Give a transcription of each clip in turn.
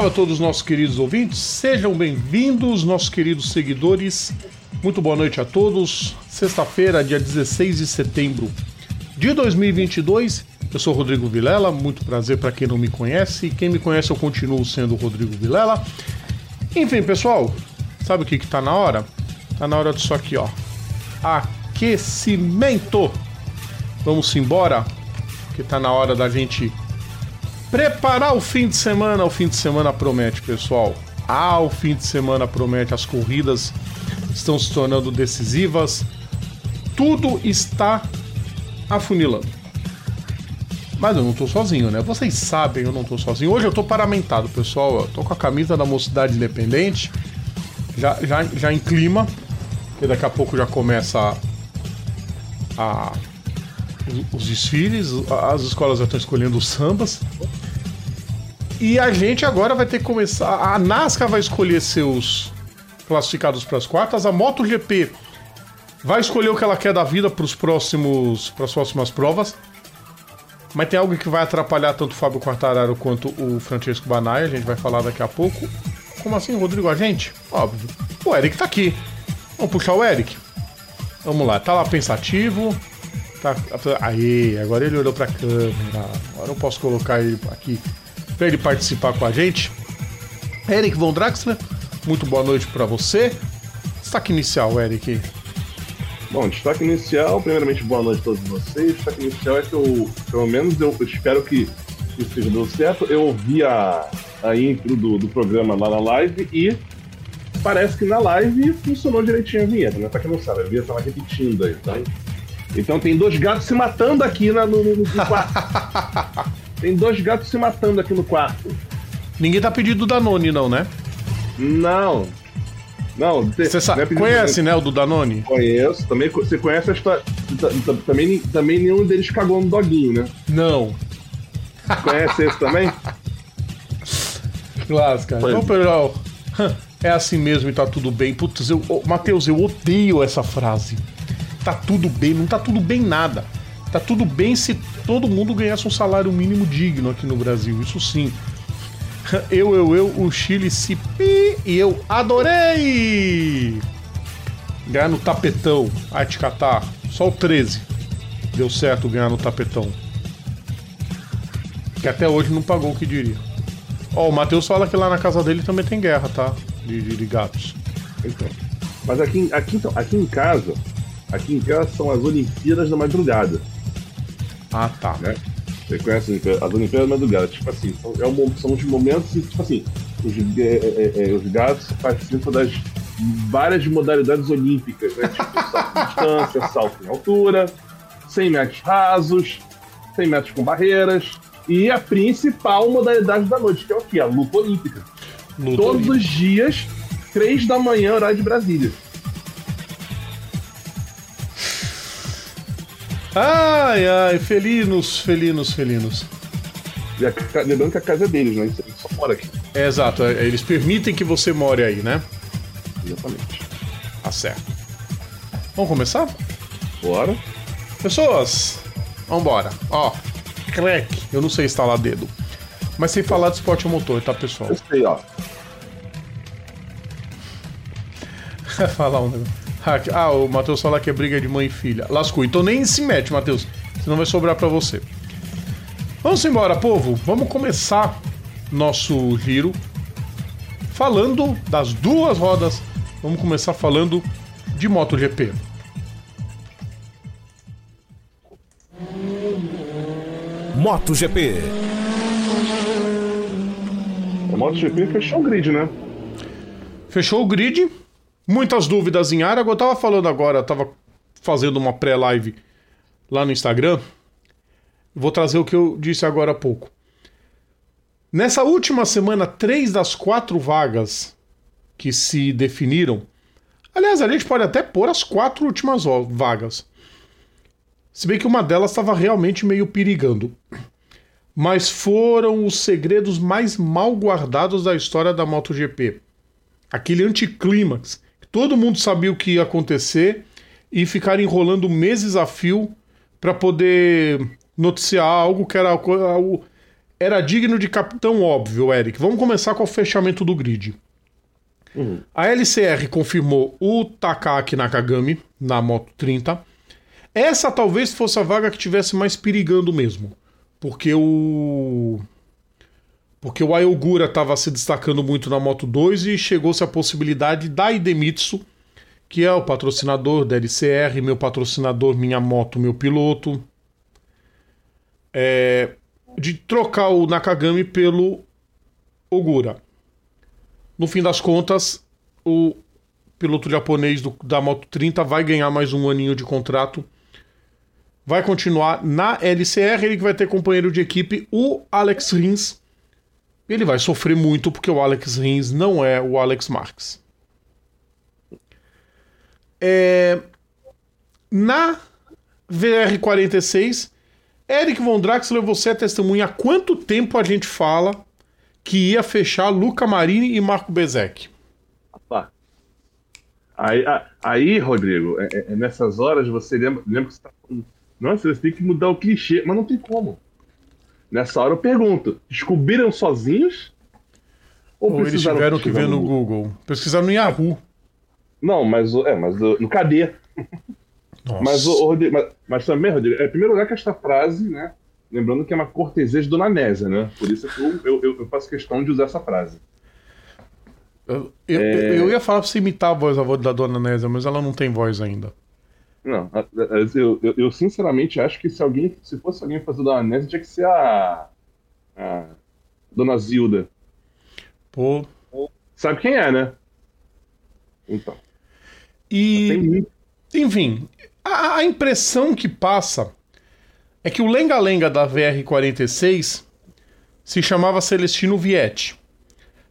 Salve a todos os nossos queridos ouvintes, sejam bem-vindos, nossos queridos seguidores. Muito boa noite a todos. Sexta-feira, dia 16 de setembro de 2022. Eu sou Rodrigo Vilela, muito prazer para quem não me conhece. Quem me conhece, eu continuo sendo Rodrigo Vilela. Enfim, pessoal, sabe o que que tá na hora? Tá na hora disso aqui, ó. Aquecimento. Vamos embora, que tá na hora da gente preparar o fim de semana. O fim de semana promete, pessoal. Ah, o fim de semana promete. As corridas estão se tornando decisivas. Tudo está afunilando. Mas eu não tô sozinho, né? Vocês sabem, eu não tô sozinho. Hoje eu tô paramentado, pessoal. Eu tô com a camisa da Mocidade Independente. Já, já, já em clima. Porque daqui a pouco já começa a, a os desfiles. As escolas já estão escolhendo os sambas. E a gente agora vai ter que começar. A NASCAR vai escolher seus classificados para as quartas. A MotoGP vai escolher o que ela quer da vida para os próximos, para as próximas provas. Mas tem algo que vai atrapalhar tanto o Fábio Quartararo quanto o Francesco Banai. A gente vai falar daqui a pouco. Como assim, Rodrigo? A gente? Óbvio. O Eric tá aqui. Vamos puxar o Eric. Vamos lá. Tá lá pensativo. Tá... Aí, agora ele olhou pra câmera. Agora eu posso colocar ele aqui para ele participar com a gente. Eric Von Draxler, muito boa noite para você. Destaque inicial, Eric. Bom, destaque inicial, primeiramente, boa noite a todos vocês. Destaque inicial é que eu, pelo menos, eu espero que isso esteja dando certo. Eu ouvi a, a intro do, do programa lá na live e parece que na live funcionou direitinho a vinheta, né? Pra quem não sabe, a vinheta tava repetindo aí, tá? Então tem dois gatos se matando aqui na, no, no, no quarto. Tem dois gatos se matando aqui no quarto. Ninguém tá pedindo Danone, não, né? Não. Não, você sabe, é conhece, né, o do Danone? Conheço. Também você conhece a história. Também, também nenhum deles cagou no doguinho, né? Não. Conhece esse também? Cara. Então, pessoal, é assim mesmo e tá tudo bem. Putz, eu, oh, Matheus, eu odeio essa frase. Tá tudo bem, não tá tudo bem nada. Tá tudo bem se todo mundo ganhasse um salário mínimo digno aqui no Brasil, isso sim. Eu, eu, eu, o Chile se pi e eu adorei! Ganhar no tapetão, Arte Catar, só o 13 deu certo ganhar no tapetão. Que até hoje não pagou o que diria. Ó, oh, o Matheus fala que lá na casa dele também tem guerra, tá? De, de, de gatos. Então. Mas aqui, aqui, então, aqui em casa, aqui em casa são as Olimpíadas da Madrugada. Ah, tá. Né? Você conhece as Olimpíadas da Madrugada? Tipo assim, são, é um, são os momentos em tipo assim, os, é, é, é, os gatos participam das várias modalidades olímpicas, né? Tipo, salto de distância, salto em altura, 100 metros rasos, 100 metros com barreiras, e a principal modalidade da noite, que é o quê? A luta olímpica. Luta Todos olímpica. os dias, 3 da manhã, horário de Brasília. Ai, ai, felinos, felinos, felinos. E a, lembrando que a casa é deles, né? Eles só mora aqui. É, exato, é, eles permitem que você more aí, né? Exatamente. Tá certo. Vamos começar? Bora. Pessoas, vambora. Ó, crack, eu não sei instalar dedo. Mas sem falar de esporte motor, tá, pessoal? Eu sei, ó. falar um negócio. Ah, o Matheus fala que é briga de mãe e filha. Lascou. Então nem se mete, Matheus. Senão vai sobrar para você. Vamos embora, povo. Vamos começar nosso giro falando das duas rodas. Vamos começar falando de MotoGP. MotoGP. O MotoGP fechou o grid, né? Fechou o grid Muitas dúvidas em área. Eu tava falando agora, tava fazendo uma pré-live lá no Instagram. Vou trazer o que eu disse agora há pouco. Nessa última semana, três das quatro vagas que se definiram. Aliás, a gente pode até pôr as quatro últimas vagas. Se bem que uma delas estava realmente meio perigando. Mas foram os segredos mais mal guardados da história da MotoGP. Aquele anticlímax Todo mundo sabia o que ia acontecer e ficar enrolando meses a fio para poder noticiar algo que era algo, era digno de capitão óbvio, Eric. Vamos começar com o fechamento do grid. Uhum. A LCR confirmou o Takaki Nakagami na Moto 30. Essa talvez fosse a vaga que tivesse mais perigando mesmo. Porque o. Porque o Ayogura estava se destacando muito na Moto 2 e chegou-se a possibilidade da Idemitsu, que é o patrocinador da LCR, meu patrocinador, minha moto, meu piloto, é, de trocar o Nakagami pelo Ogura. No fim das contas, o piloto japonês do, da Moto 30 vai ganhar mais um aninho de contrato. Vai continuar na LCR, ele vai ter companheiro de equipe, o Alex Rins. Ele vai sofrer muito porque o Alex Rins não é o Alex Marques. É... Na VR46, Eric Von Draxler, você é testemunha há quanto tempo a gente fala que ia fechar Luca Marini e Marco Bezek? Aí, aí, Rodrigo, é, é, nessas horas você lembra, lembra que você tá falando, nossa, você tem que mudar o clichê, mas não tem como. Nessa hora eu pergunto, descobriram sozinhos? Ou, ou eles tiveram que ver no Google? Google? Pesquisaram no Yahoo. Não, mas, é, mas no KD. Mas, o, Rodrigo, mas, mas, também, Rodrigo, é em primeiro lugar que esta frase, né? Lembrando que é uma cortesia de Dona Nésia, né? Por isso que eu, eu, eu faço questão de usar essa frase. Eu, eu, é... eu, ia falar pra você imitar a voz da, da Dona Nésia, mas ela não tem voz ainda. Não, eu, eu, eu, sinceramente acho que se alguém, se fosse alguém fazer Dona Nésia, tinha que ser a, a Dona Zilda. Pô. Sabe quem é, né? Então. E. Enfim, a, a impressão que passa é que o lenga-lenga da VR46 se chamava Celestino Vietti.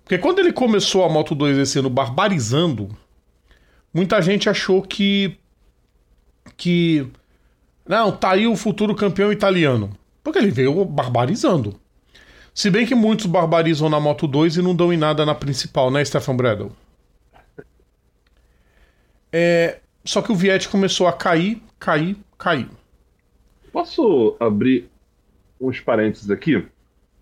Porque quando ele começou a Moto 2 esse ano barbarizando, muita gente achou que. Que. Não, tá aí o futuro campeão italiano. Porque ele veio barbarizando. Se bem que muitos barbarizam na Moto 2 e não dão em nada na principal, né, Stefan Bradle? É, só que o Viet começou a cair, cair, cair. Posso abrir uns parênteses aqui,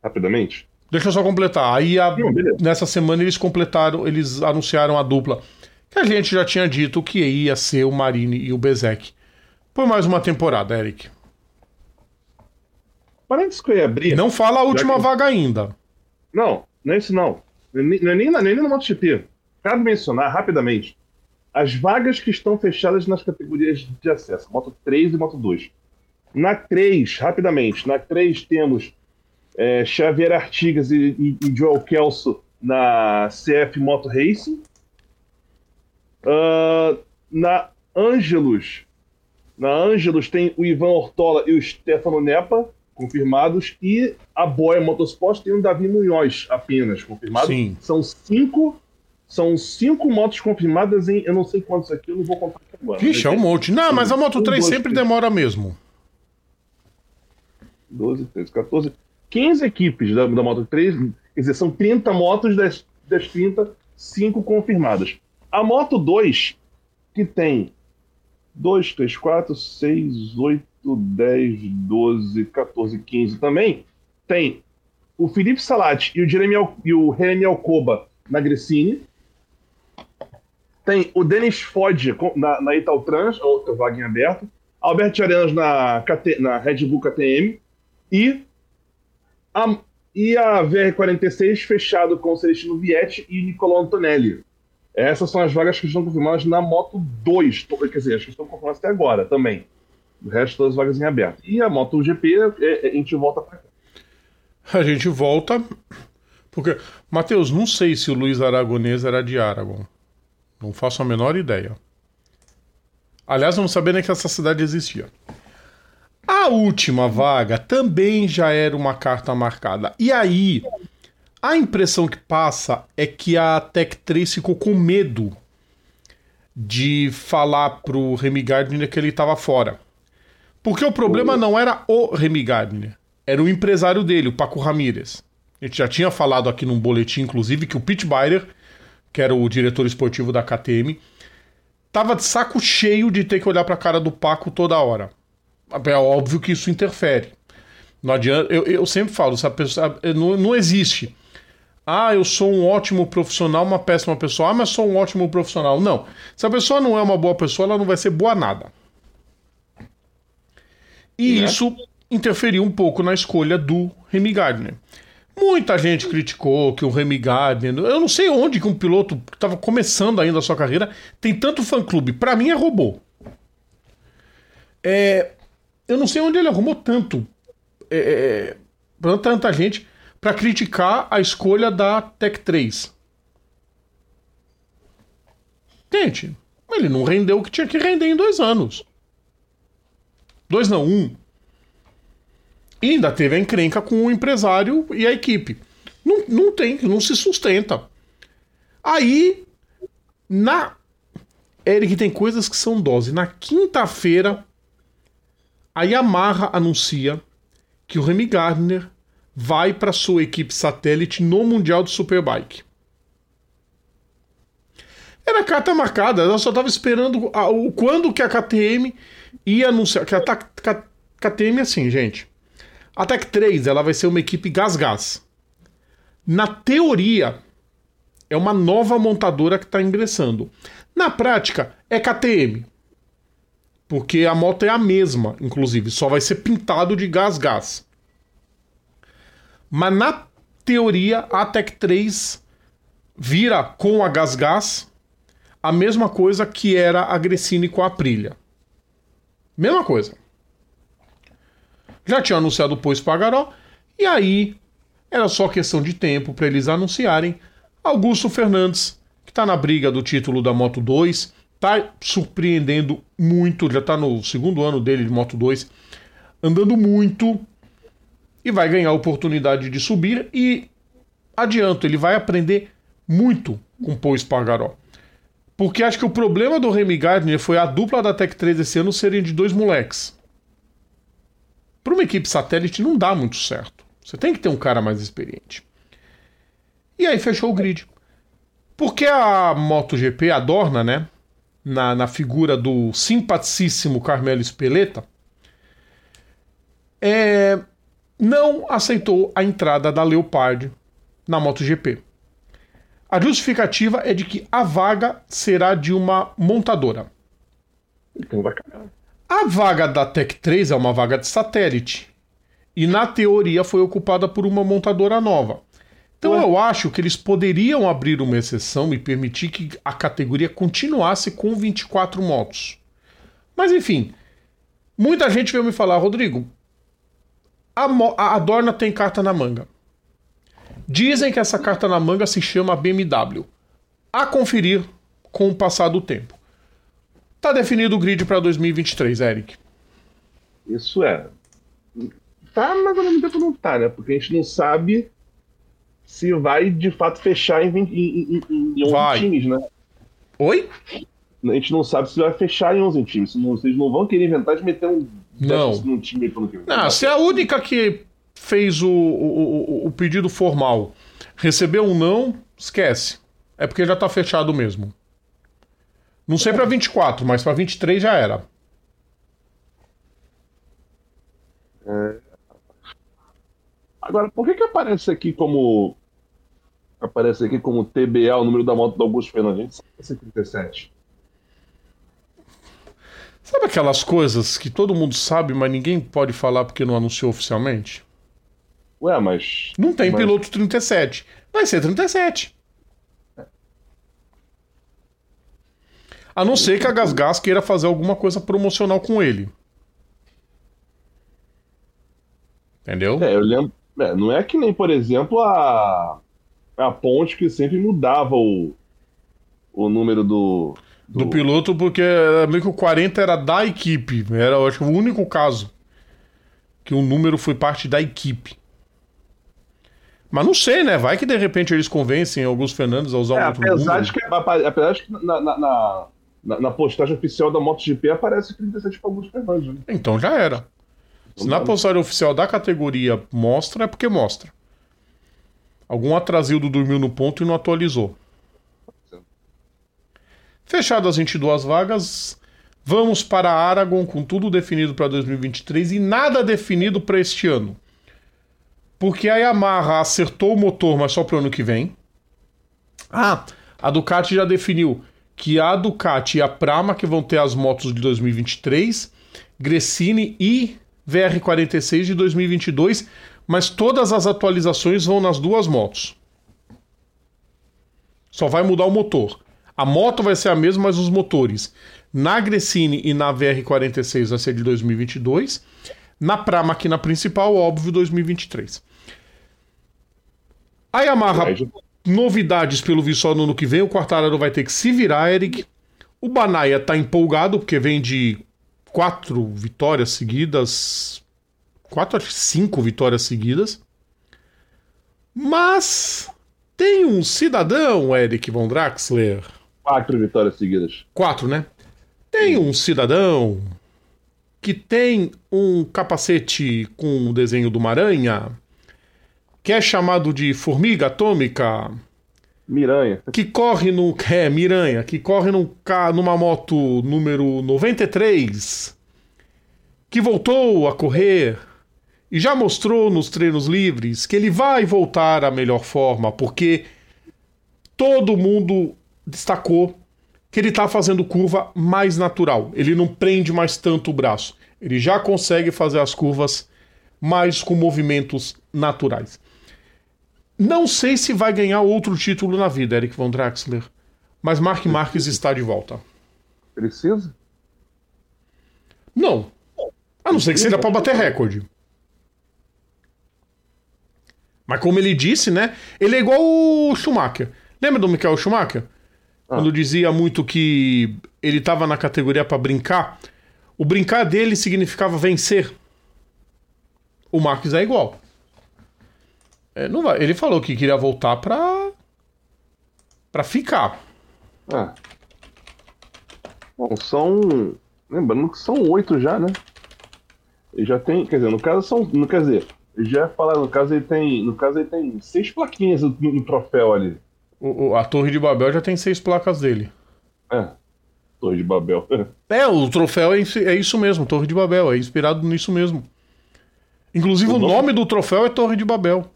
rapidamente? Deixa eu só completar. Aí, a... Não, nessa semana, eles completaram, eles anunciaram a dupla que a gente já tinha dito que ia ser o Marini e o Bezek. Por mais uma temporada, Eric. Parênteses que eu ia abrir. Não fala a última que... vaga ainda. Não, não é isso não. É nem, nem, nem no MotoGP. Cabe mencionar rapidamente as vagas que estão fechadas nas categorias de acesso, Moto 3 e Moto 2. Na 3, rapidamente, na 3 temos é, Xavier Artigas e, e, e, Joel Kelso na CF Moto Racing. Uh, na Angelus, na Angelus tem o Ivan Ortola e o Stefano Nepa confirmados e a Boia Motorsport tem o Davi Munhoz apenas confirmado. Sim. São cinco são cinco motos confirmadas em. Eu não sei quantos aqui, eu não vou contar agora. Vixe, é um monte. Não, mas a Moto 3 um, sempre 3. demora mesmo. 12, 13, 14. 15 equipes da, da Moto 3, quer dizer, são 30 motos das, das 30, 5 confirmadas. A Moto 2, que tem 2, 3, 4, 6, 8, 10, 12, 14, 15 também, tem o Felipe Salati e o Jeremy, Alcoba na Grissini, tem o Denis Fodge na, na Italtrans, outra vaga em aberto. Alberto Arenas na, na Red Bull KTM. E a, e a VR46 fechado com o Celestino Vietti e Nicolau Antonelli. Essas são as vagas que estão confirmadas na Moto 2. Quer dizer, as que estão confirmadas até agora também. O resto das vagas em aberto. E a Moto GP, é, é, a gente volta pra cá. A gente volta. Porque, Matheus, não sei se o Luiz Aragonês era de Aragon. Não faço a menor ideia. Aliás, não sabia nem que essa cidade existia. A última vaga também já era uma carta marcada. E aí, a impressão que passa é que a Tech 3 ficou com medo de falar pro Remy Gardner que ele estava fora. Porque o problema não era o Remy Gardner, era o empresário dele, o Paco Ramírez. A gente já tinha falado aqui num boletim, inclusive, que o Pete Byder que era o diretor esportivo da KTM, tava de saco cheio de ter que olhar para a cara do Paco toda hora. É óbvio que isso interfere. Não adianta. Eu, eu sempre falo, essa pessoa, não, não existe. Ah, eu sou um ótimo profissional, uma péssima pessoa. Ah, mas sou um ótimo profissional. Não. Se a pessoa não é uma boa pessoa, ela não vai ser boa nada. E é. isso interferiu um pouco na escolha do Remy Gardner. Muita gente criticou que o Remy Gardner. Eu não sei onde que um piloto que estava começando ainda a sua carreira tem tanto fã-clube. Para mim é robô. É, eu não sei onde ele arrumou tanto. É, é tanta gente para criticar a escolha da Tech 3. Gente, ele não rendeu o que tinha que render em dois anos. Dois não, um. E ainda teve a encrenca com o empresário e a equipe. Não, não tem, não se sustenta. Aí, na. Eric tem coisas que são dose. Na quinta-feira, a Yamaha anuncia que o Remy Gardner vai para sua equipe satélite no Mundial de Superbike. Era carta marcada, ela só estava esperando a, o quando que a KTM ia anunciar. Que a, a, KTM é assim, gente. A Tech 3 ela vai ser uma equipe gás-gás. Na teoria, é uma nova montadora que está ingressando. Na prática, é KTM. Porque a moto é a mesma, inclusive, só vai ser pintado de gás-gás. Mas na teoria, a Tech 3 vira com a gás-gás a mesma coisa que era a Gressini com a Aprilia. Mesma coisa. Já tinha anunciado o Pois Pagaró, e aí era só questão de tempo para eles anunciarem Augusto Fernandes, que está na briga do título da Moto 2, está surpreendendo muito, já está no segundo ano dele de Moto 2, andando muito e vai ganhar a oportunidade de subir e adianto, ele vai aprender muito com Paul Espargaró. Porque acho que o problema do Remy Gardner foi a dupla da Tech 3 esse ano serem de dois moleques. Para uma equipe satélite não dá muito certo. Você tem que ter um cara mais experiente. E aí fechou o grid. Porque a MotoGP adorna, né? Na, na figura do simpaticíssimo Carmelo Espeleta, é, não aceitou a entrada da Leopard na MotoGP. A justificativa é de que a vaga será de uma montadora. Então vai cagar. A vaga da Tech 3 é uma vaga de satélite. E na teoria foi ocupada por uma montadora nova. Então Ué? eu acho que eles poderiam abrir uma exceção e permitir que a categoria continuasse com 24 motos. Mas enfim, muita gente veio me falar, Rodrigo, a, a Dorna tem carta na manga. Dizem que essa carta na manga se chama BMW. A conferir com o passar do tempo. Tá definido o grid para 2023, Eric. Isso é. Tá, mas ao mesmo tempo não tá, né? Porque a gente não sabe se vai de fato fechar em, 20, em, em, em 11 vai. times, né? Oi? A gente não sabe se vai fechar em 11 times. Vocês não vão querer inventar de meter um não. time pelo que Não, se é a única que fez o, o, o, o pedido formal recebeu um não, esquece. É porque já tá fechado mesmo. Não sei para 24, mas para 23 já era. É... Agora, por que que aparece aqui como aparece aqui como TBA o número da moto do Augusto Fernandes? 137. Sabe aquelas coisas que todo mundo sabe, mas ninguém pode falar porque não anunciou oficialmente? Ué, mas. Não tem mas... piloto 37. Vai ser 37. A não ser que a Gasgas queira fazer alguma coisa promocional com ele. Entendeu? É, eu lembro. É, não é que nem, por exemplo, a. A ponte que sempre mudava o. O número do do, do piloto, porque meio que o 40 era da equipe. Era, eu acho, o único caso que o número foi parte da equipe. Mas não sei, né? Vai que de repente eles convencem alguns Fernandes a usar é, um outro apesar número. De que, apesar de que na, na, na, na postagem oficial da MotoGP aparece 37 para Augusto Fernandes. Né? Então já era. Se na postagem oficial da categoria mostra, é porque mostra. Algum atrasildo dormiu no ponto e não atualizou. Fechadas as 22 vagas, vamos para Aragon com tudo definido para 2023 e nada definido para este ano. Porque a Yamaha acertou o motor, mas só pro ano que vem. Ah, a Ducati já definiu que a Ducati e a Prama que vão ter as motos de 2023, Gresini e VR46 de 2022, mas todas as atualizações vão nas duas motos. Só vai mudar o motor. A moto vai ser a mesma, mas os motores. Na Gresini e na VR46 vai ser de 2022. Na pra máquina principal, óbvio, 2023. A Yamaha, novidades pelo visto só no ano que vem. O Quartararo vai ter que se virar, Eric. O Banaia tá empolgado, porque vem de quatro vitórias seguidas. Quatro, cinco vitórias seguidas. Mas tem um cidadão, Eric Von Draxler. Quatro vitórias seguidas. Quatro, né? Tem um cidadão que tem um capacete com o desenho de uma aranha, que é chamado de formiga atômica. Miranha. Que corre no. É, Miranha, que corre num, numa moto número 93, que voltou a correr e já mostrou nos treinos livres que ele vai voltar à melhor forma, porque todo mundo destacou que ele está fazendo curva mais natural. Ele não prende mais tanto o braço. Ele já consegue fazer as curvas mais com movimentos naturais. Não sei se vai ganhar outro título na vida, Eric Von Draxler, mas Mark Marques está de volta. Precisa? Não. A não ser que seja para bater recorde. Mas como ele disse, né? Ele é igual o Schumacher. Lembra do Michael Schumacher? Ah. Quando dizia muito que ele estava na categoria para brincar, o brincar dele significava vencer. O Marques é igual. É, não vai. Ele falou que queria voltar pra. pra ficar. Ah. Bom, são. Lembrando que são oito já, né? Ele já tem. Quer dizer, no caso são. No, quer dizer, já falar, no caso ele tem. No caso ele tem seis plaquinhas no, no troféu ali. O, a Torre de Babel já tem seis placas dele. É. Torre de Babel. é, o troféu é, é, isso mesmo, Torre de Babel, é inspirado nisso mesmo. Inclusive o, o nome... nome... do troféu é Torre de Babel.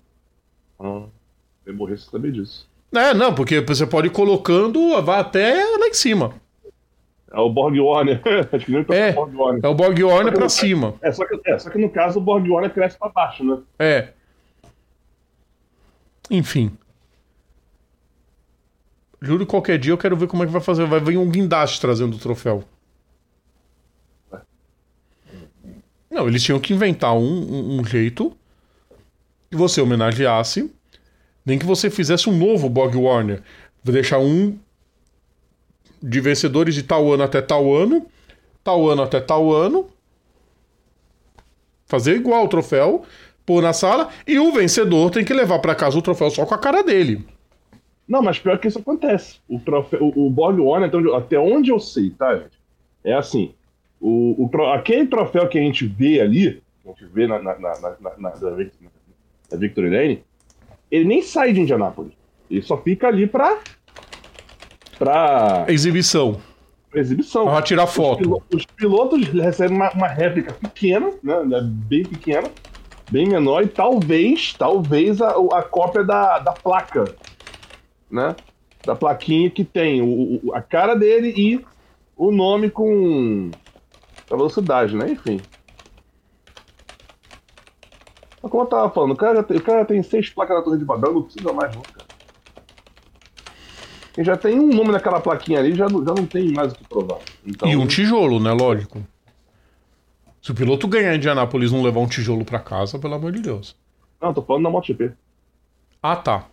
Ah, eu morri sem saber disso. É, não, porque você pode ir colocando, vai até lá em cima. É o Borg Warner. Acho que nem é, Borg Warner. é o Borg Warner pra cima. É só, que, é, só que no caso o Borg Warner cresce pra baixo, né? É. Enfim. Juro qualquer dia eu quero ver como é que vai fazer. Vai vir um guindaste trazendo o troféu. Não, eles tinham que inventar um, um, um jeito que você homenageasse, nem que você fizesse um novo Bog Warner. Deixar um de vencedores de tal ano até tal ano, tal ano até tal ano. Fazer igual o troféu, pôr na sala, e o vencedor tem que levar para casa o troféu só com a cara dele. Não, mas pior que isso acontece. O, troféu, o, o Borg Warner, até onde, até onde eu sei, tá, gente? É assim: o, o, aquele troféu que a gente vê ali, a gente vê na, na, na, na, na, na Victory Lane, ele nem sai de Indianápolis. Ele só fica ali pra. pra. Exibição. Pra exibição. Pra tirar foto. Os pilotos, os pilotos recebem uma, uma réplica pequena, né? né bem pequena, bem menor, e talvez, talvez a, a cópia da, da placa né? Da plaquinha que tem o, o, a cara dele e o nome com a velocidade, né? Enfim. Mas como eu tava falando, o cara, já tem, o cara tem seis placas na torre de Babel, não precisa mais não, cara. Quem já tem um nome naquela plaquinha ali, já, já não tem mais o que provar. Então... E um tijolo, né? Lógico. Se o piloto ganhar em Indianápolis não levar um tijolo para casa, pelo amor de Deus. Não, tô falando da MotoGP. Ah, tá.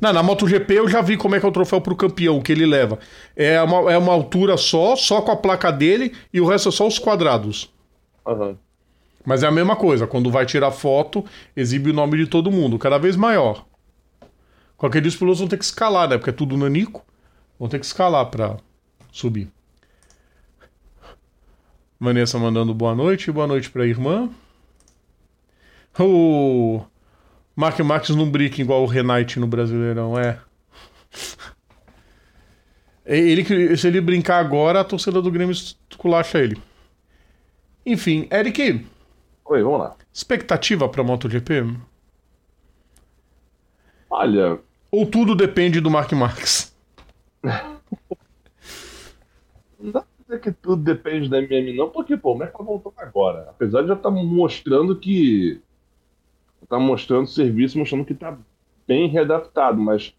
Não, na MotoGP eu já vi como é que é o troféu pro campeão que ele leva. É uma, é uma altura só, só com a placa dele, e o resto é só os quadrados. Uhum. Mas é a mesma coisa, quando vai tirar foto, exibe o nome de todo mundo, cada vez maior. Qualquer dia os pilotos vão ter que escalar, né? Porque é tudo nanico. Vão ter que escalar pra subir. Vanessa mandando boa noite, boa noite pra irmã. O Mark Marques não brinca igual o Renate no Brasileirão, é. Ele, se ele brincar agora, a torcida do Grêmio esculacha ele. Enfim, Eric. Oi, vamos lá. Expectativa pra MotoGP? Olha, Ou tudo depende do Mark Marques? não dá pra dizer que tudo depende da MM, não, porque, pô, o Merkel voltou agora. Apesar de já estar mostrando que. Tá mostrando serviço, mostrando que tá bem readaptado, mas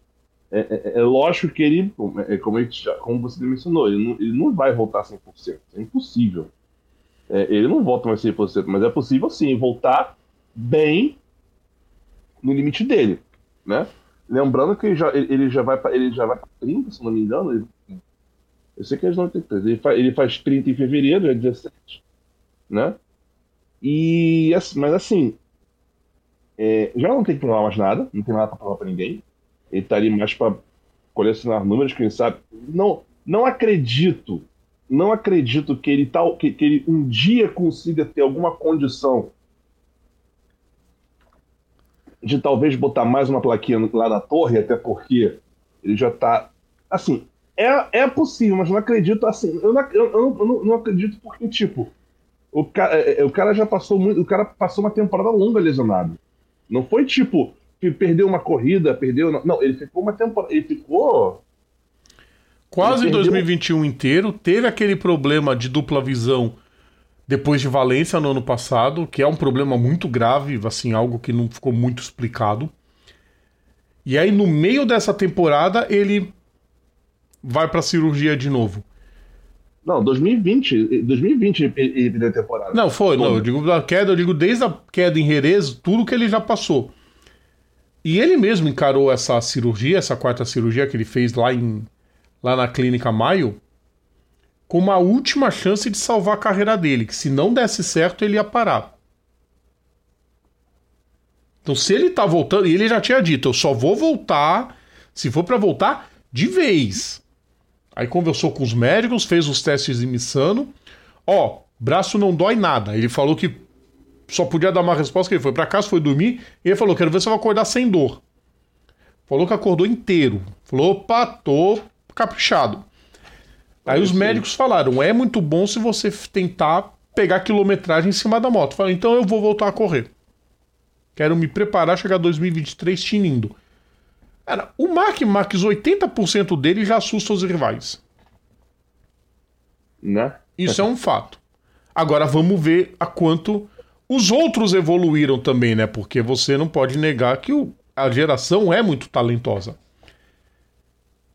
é, é- é lógico que ele, é como, ele como você mencionou, ele não, ele não vai voltar 100%. É impossível. É, ele não volta mais 100%, mas é possível sim voltar bem no limite dele, né? Lembrando que ele já, ele vai para ele já vai para 30, se não me engano. Ele, eu sei que eles não têm 30. Ele faz, ele faz 30 em fevereiro, é 17, né? E assim, mas assim, é, já não tem que provar mais nada, não tem nada para provar para ninguém. Ele tá ali mais para colecionar números, quem sabe. Não, não acredito, não acredito que ele tal que, que ele um dia consiga ter alguma condição de talvez botar mais uma plaquinha lá na torre, até porque ele já tá. Assim, é, é possível, mas não acredito assim. Eu não, eu, eu eu não- não acredito porque, tipo, o cara, é, é, o cara já passou muito. O cara passou uma temporada longa lesionado. Não foi tipo que perdeu uma corrida, perdeu. Não, não ele ficou uma temporada. Ele ficou. Quase Ele perdeu- 2021 inteiro. Teve aquele problema de dupla visão depois de Valência no ano passado, que é um problema muito grave, assim, algo que não ficou muito explicado. E aí, no meio dessa temporada, ele vai pra cirurgia de novo. Não, 2020. 2020 ele, ele perdeu a temporada. Não, foi, não. Como? Eu digo da queda, eu digo desde a queda em Jerez, tudo que ele já passou. E ele mesmo encarou essa cirurgia, essa quarta cirurgia que ele fez lá, em, lá na clínica Maio, como a última chance de salvar a carreira dele, que se não desse certo, ele ia parar. Então, se ele tá voltando, e ele já tinha dito, eu só vou voltar, se for pra voltar, de vez. Aí conversou com os médicos, fez os testes em Missano. Ó, braço não dói nada. Ele falou que só podia dar uma resposta que ele foi pra casa, foi dormir, e ele falou: quero ver se eu vou acordar sem dor. Falou que acordou inteiro. Falou, opa, tô caprichado. Aí os médicos falaram: é muito bom se você tentar pegar quilometragem em cima da moto. Falei, então eu vou voltar a correr. Quero me preparar, chegar 2023 tinindo. Cara, o Mark Marques, 80% dele já assusta os rivais. Né? Isso é um fato. Agora vamos ver a quanto os outros evoluíram também, né? Porque você não pode negar que o- a geração é muito talentosa.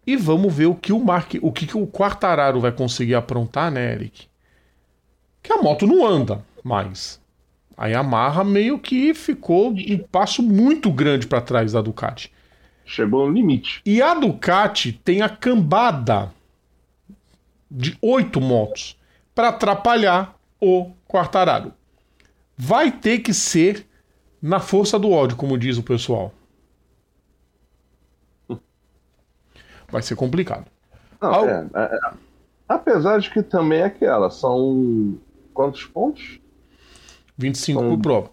E vamos ver o que o Mark, o que, que o Quartararo vai conseguir aprontar, né, Eric? Que a moto não anda mais. A Yamaha meio que ficou um passo muito grande para trás da Ducati. Chegou no limite. E a Ducati tem a cambada de oito motos para atrapalhar o Quartararo. Vai ter que ser na força do ódio, como diz o pessoal. Vai ser complicado. Não, é, é, é. apesar de que também é aquela, são quantos pontos? 25 São- por prova.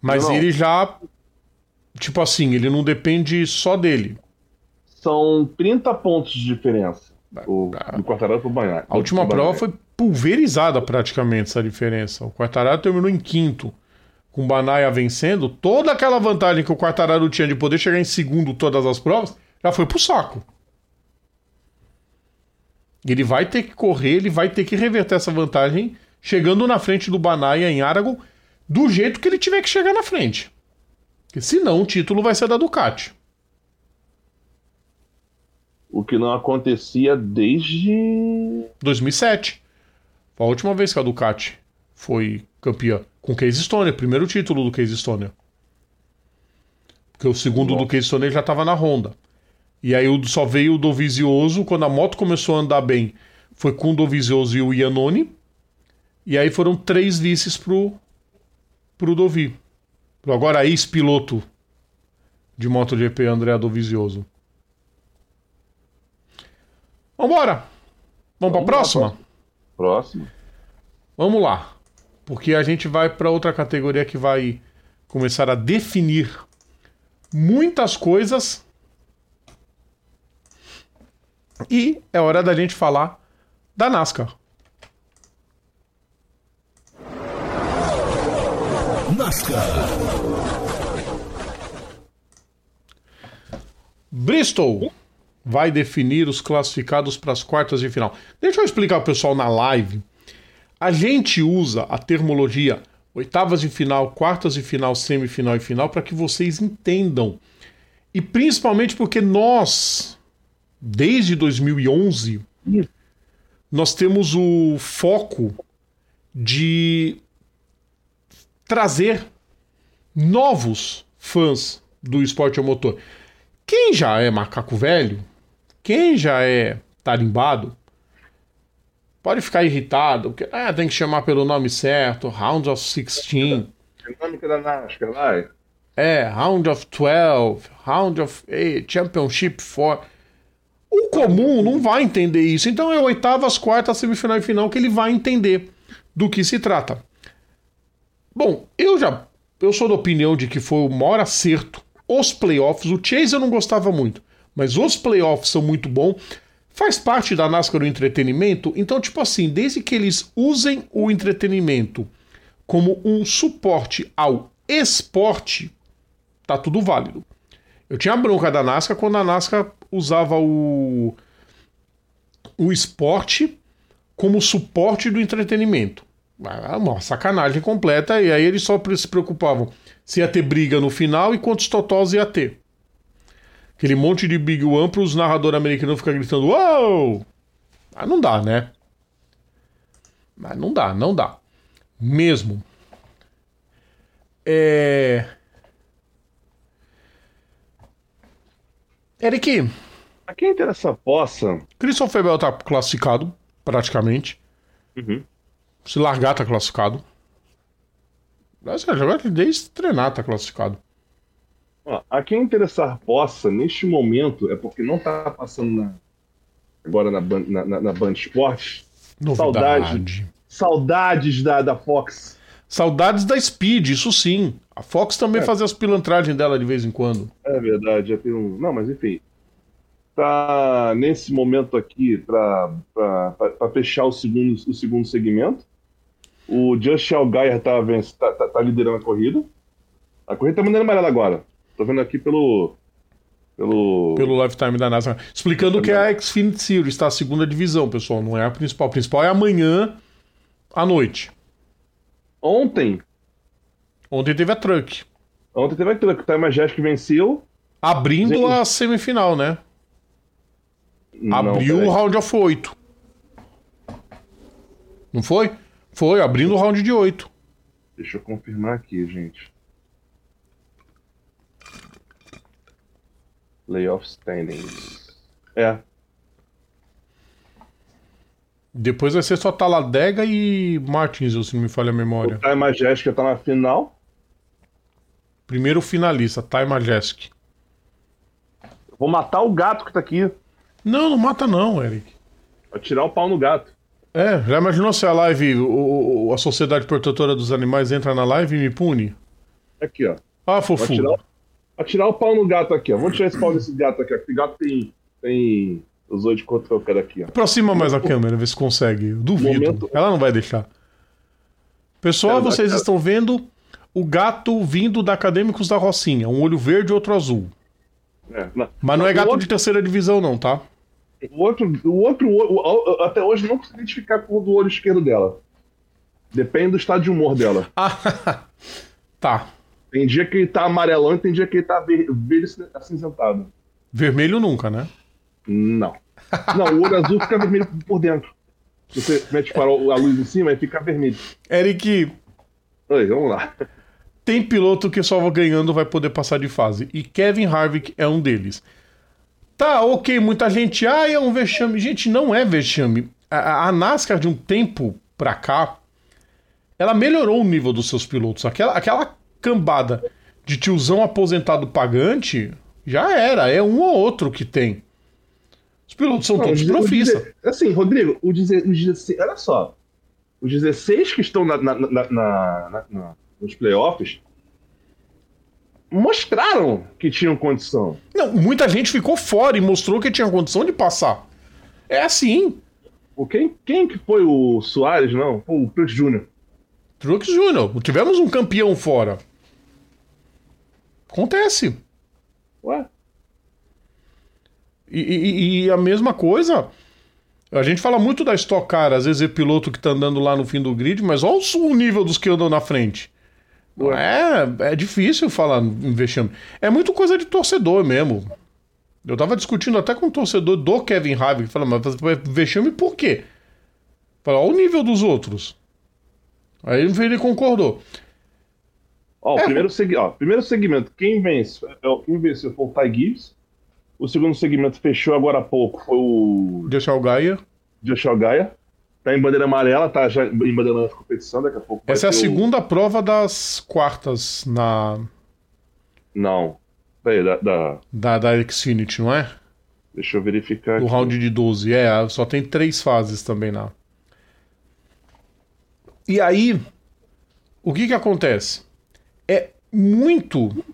Mas Não. ele já. Tipo assim, ele não depende só dele. São 30 pontos de diferença. O, Ah. do Quartararo pro Banhac. A última prova foi pulverizada praticamente essa diferença. O Quartararo terminou em quinto, com o Banaia vencendo. Toda aquela vantagem que o Quartararo tinha de poder chegar em segundo todas as provas, já foi pro saco. Ele vai ter que correr, ele vai ter que reverter essa vantagem, chegando na frente do Banaia em Aragon, do jeito que ele tiver que chegar na frente. Porque senão o título vai ser da Ducati. O que não acontecia desde. 2007. Foi a última vez que a Ducati foi campeã. Com Case Stoner, primeiro título do Case Stoner. Porque o segundo do Case Stoner já estava na Honda. E aí só veio o Dovizioso, quando a moto começou a andar bem, foi com o Dovizioso e o Iannone. E aí foram três vices pro, pro Dovi. Pro agora ex-piloto de MotoGP, André Dovizioso. Vambora! Vamos pra Vamos lá, próxima? Próximo. Vamos lá. Porque a gente vai para outra categoria que vai começar a definir muitas coisas. E é hora da gente falar da NASCAR. NASCAR. Bristol vai definir os classificados para as quartas de final. Deixa eu explicar ao pessoal na live. A gente usa a termologia oitavas de final, quartas de final, semifinal e final para que vocês entendam. E principalmente porque nós, desde 2011, nós temos o foco de trazer novos fãs do esporte a motor. Quem já é macaco velho, quem já é tarimbado, pode ficar irritado, porque ah, tem que chamar pelo nome certo, Round of 16. Dinâmica da NASCAR, vai. É, Round of 12, Round of 8, Championship 4. O comum não vai entender isso. Então é oitavas, quartas, semifinal e final que ele vai entender do que se trata. Bom, eu já eu sou da opinião de que foi o maior acerto os playoffs. O Chase eu não gostava muito, mas os playoffs são muito bons. Faz parte da NASCAR o entretenimento, então, tipo assim, desde que eles usem o entretenimento como um suporte ao esporte, tá tudo válido. Eu tinha bronca da NASCAR quando a NASCAR usava o, o esporte como suporte do entretenimento. Ah, uma sacanagem completa, e aí eles só se preocupavam se ia ter briga no final e quantos totós ia ter. Aquele monte de Big One para os narradores americanos ficar gritando Uou! Ah, não dá, né? Mas não dá, não dá. Mesmo. É. Eric. A quem interessa possa. Christopher Bell tá classificado, praticamente. Uhum. Se largar, tá classificado. Agora desde treinar tá classificado. Ó, a quem interessar possa, neste momento, é porque não tá passando na, agora na, Band- na, na, na Band Esportes. Saudade. Saudades da, da Fox. Saudades da Speed, isso sim. A Fox também É. fazia as pilantragens dela de vez em quando. É verdade, já tem um. Não, mas enfim. Tá nesse momento aqui para fechar o segundo, o segundo segmento. O Just Allgaier tá, tá, tá, tá liderando a corrida. A corrida tá mandando amarela agora. Tô vendo aqui pelo. Pelo. Pelo lifetime da NASA. Explicando que é a Xfinity Series, tá? A segunda divisão, pessoal. Não é a principal. A principal é amanhã à noite. Ontem. Ontem teve a Truck. Ontem teve a truck. O Time Majestic venceu. Abrindo Sim. a semifinal, né? Não, Abriu o round of 8. Não foi? Foi, abrindo o round de 8. Deixa eu confirmar aqui, gente. Layoff standings. É, Depois vai ser só Taladega e Martins, se não me falha a o memória. Time Majestic tá na final. Primeiro finalista, Ty Majeski. Vou matar o gato que tá aqui. Não, não mata não, Eric. Vou tirar o pau no gato. É, já imaginou se a live, o, o- a Sociedade Protetora dos Animais entra na live e me pune? Aqui, ó. Ah, Vou fofura. tirar, vou tirar o pau no gato aqui, ó. Vamos tirar esse pau desse gato aqui, ó. Esse gato tem, tem os oito contra o cara aqui, ó. Aproxima mais a câmera, vê se consegue. Eu Duvido. Momento- Ela não vai deixar. Pessoal, vocês estão vendo o gato vindo da Acadêmicos da Rocinha. Um olho verde e outro azul. É, na- Mas não é gato de terceira divisão, não, tá? O outro, o outro o- até hoje não consigo identificar com o do olho esquerdo dela. Depende do estado de humor dela. Ah, tá. Tem dia que ele tá amarelão e tem dia que ele tá ver- acinzentado. Vermelho nunca, né? Não. Não, o olho azul fica vermelho por dentro. Se você mete a luz em cima, aí fica vermelho. Eric, Oi, vamos lá. tem piloto que só ganhando vai poder passar de fase. E Kevin Harvick é um deles. Tá, ok, muita gente. Ah, é um vexame. Gente, não é vexame. A, a NASCAR de um tempo pra cá, ela melhorou o nível dos seus pilotos. Aquela, aquela cambada de tiozão aposentado pagante já era. É um ou outro que tem. Os pilotos são Não, todos profissa. Assim, Rodrigo, o deze- os 16, olha só. Os 16 que estão na- na- na- na- nos playoffs mostraram que tinham condição. Não, muita gente ficou fora e mostrou que tinha condição de passar. É assim. O quem, quem que foi o Soares, não? O Truex Jr. Trux Júnior. Tivemos um campeão fora. Acontece. Ué? E, e- e a mesma coisa, a gente fala muito da Stock Car, às vezes é piloto que tá andando lá no fim do grid, mas olha o nível dos que andam na frente. É, é difícil falar em vexame. É muito coisa de torcedor mesmo. Eu tava discutindo até com um torcedor do Kevin Harvick, falando, mas vexame por quê? Fala, olha o nível dos outros. Aí ele concordou. Ó, o É. primeiro, segui... ó, primeiro segmento, quem vence? é o- Quem venceu foi o Ty Gibbs. O segundo segmento fechou agora há pouco, foi o o Gaia. Joshua Gaia. Tá em bandeira amarela, tá já em bandeira na competição, daqui a pouco. Essa é a o- segunda prova das quartas na Não. Peraí, da, da- da, da Xfinity, não é? Deixa eu verificar Do aqui. round de 12. É, só tem três fases também na. E aí, o que que acontece? É muito,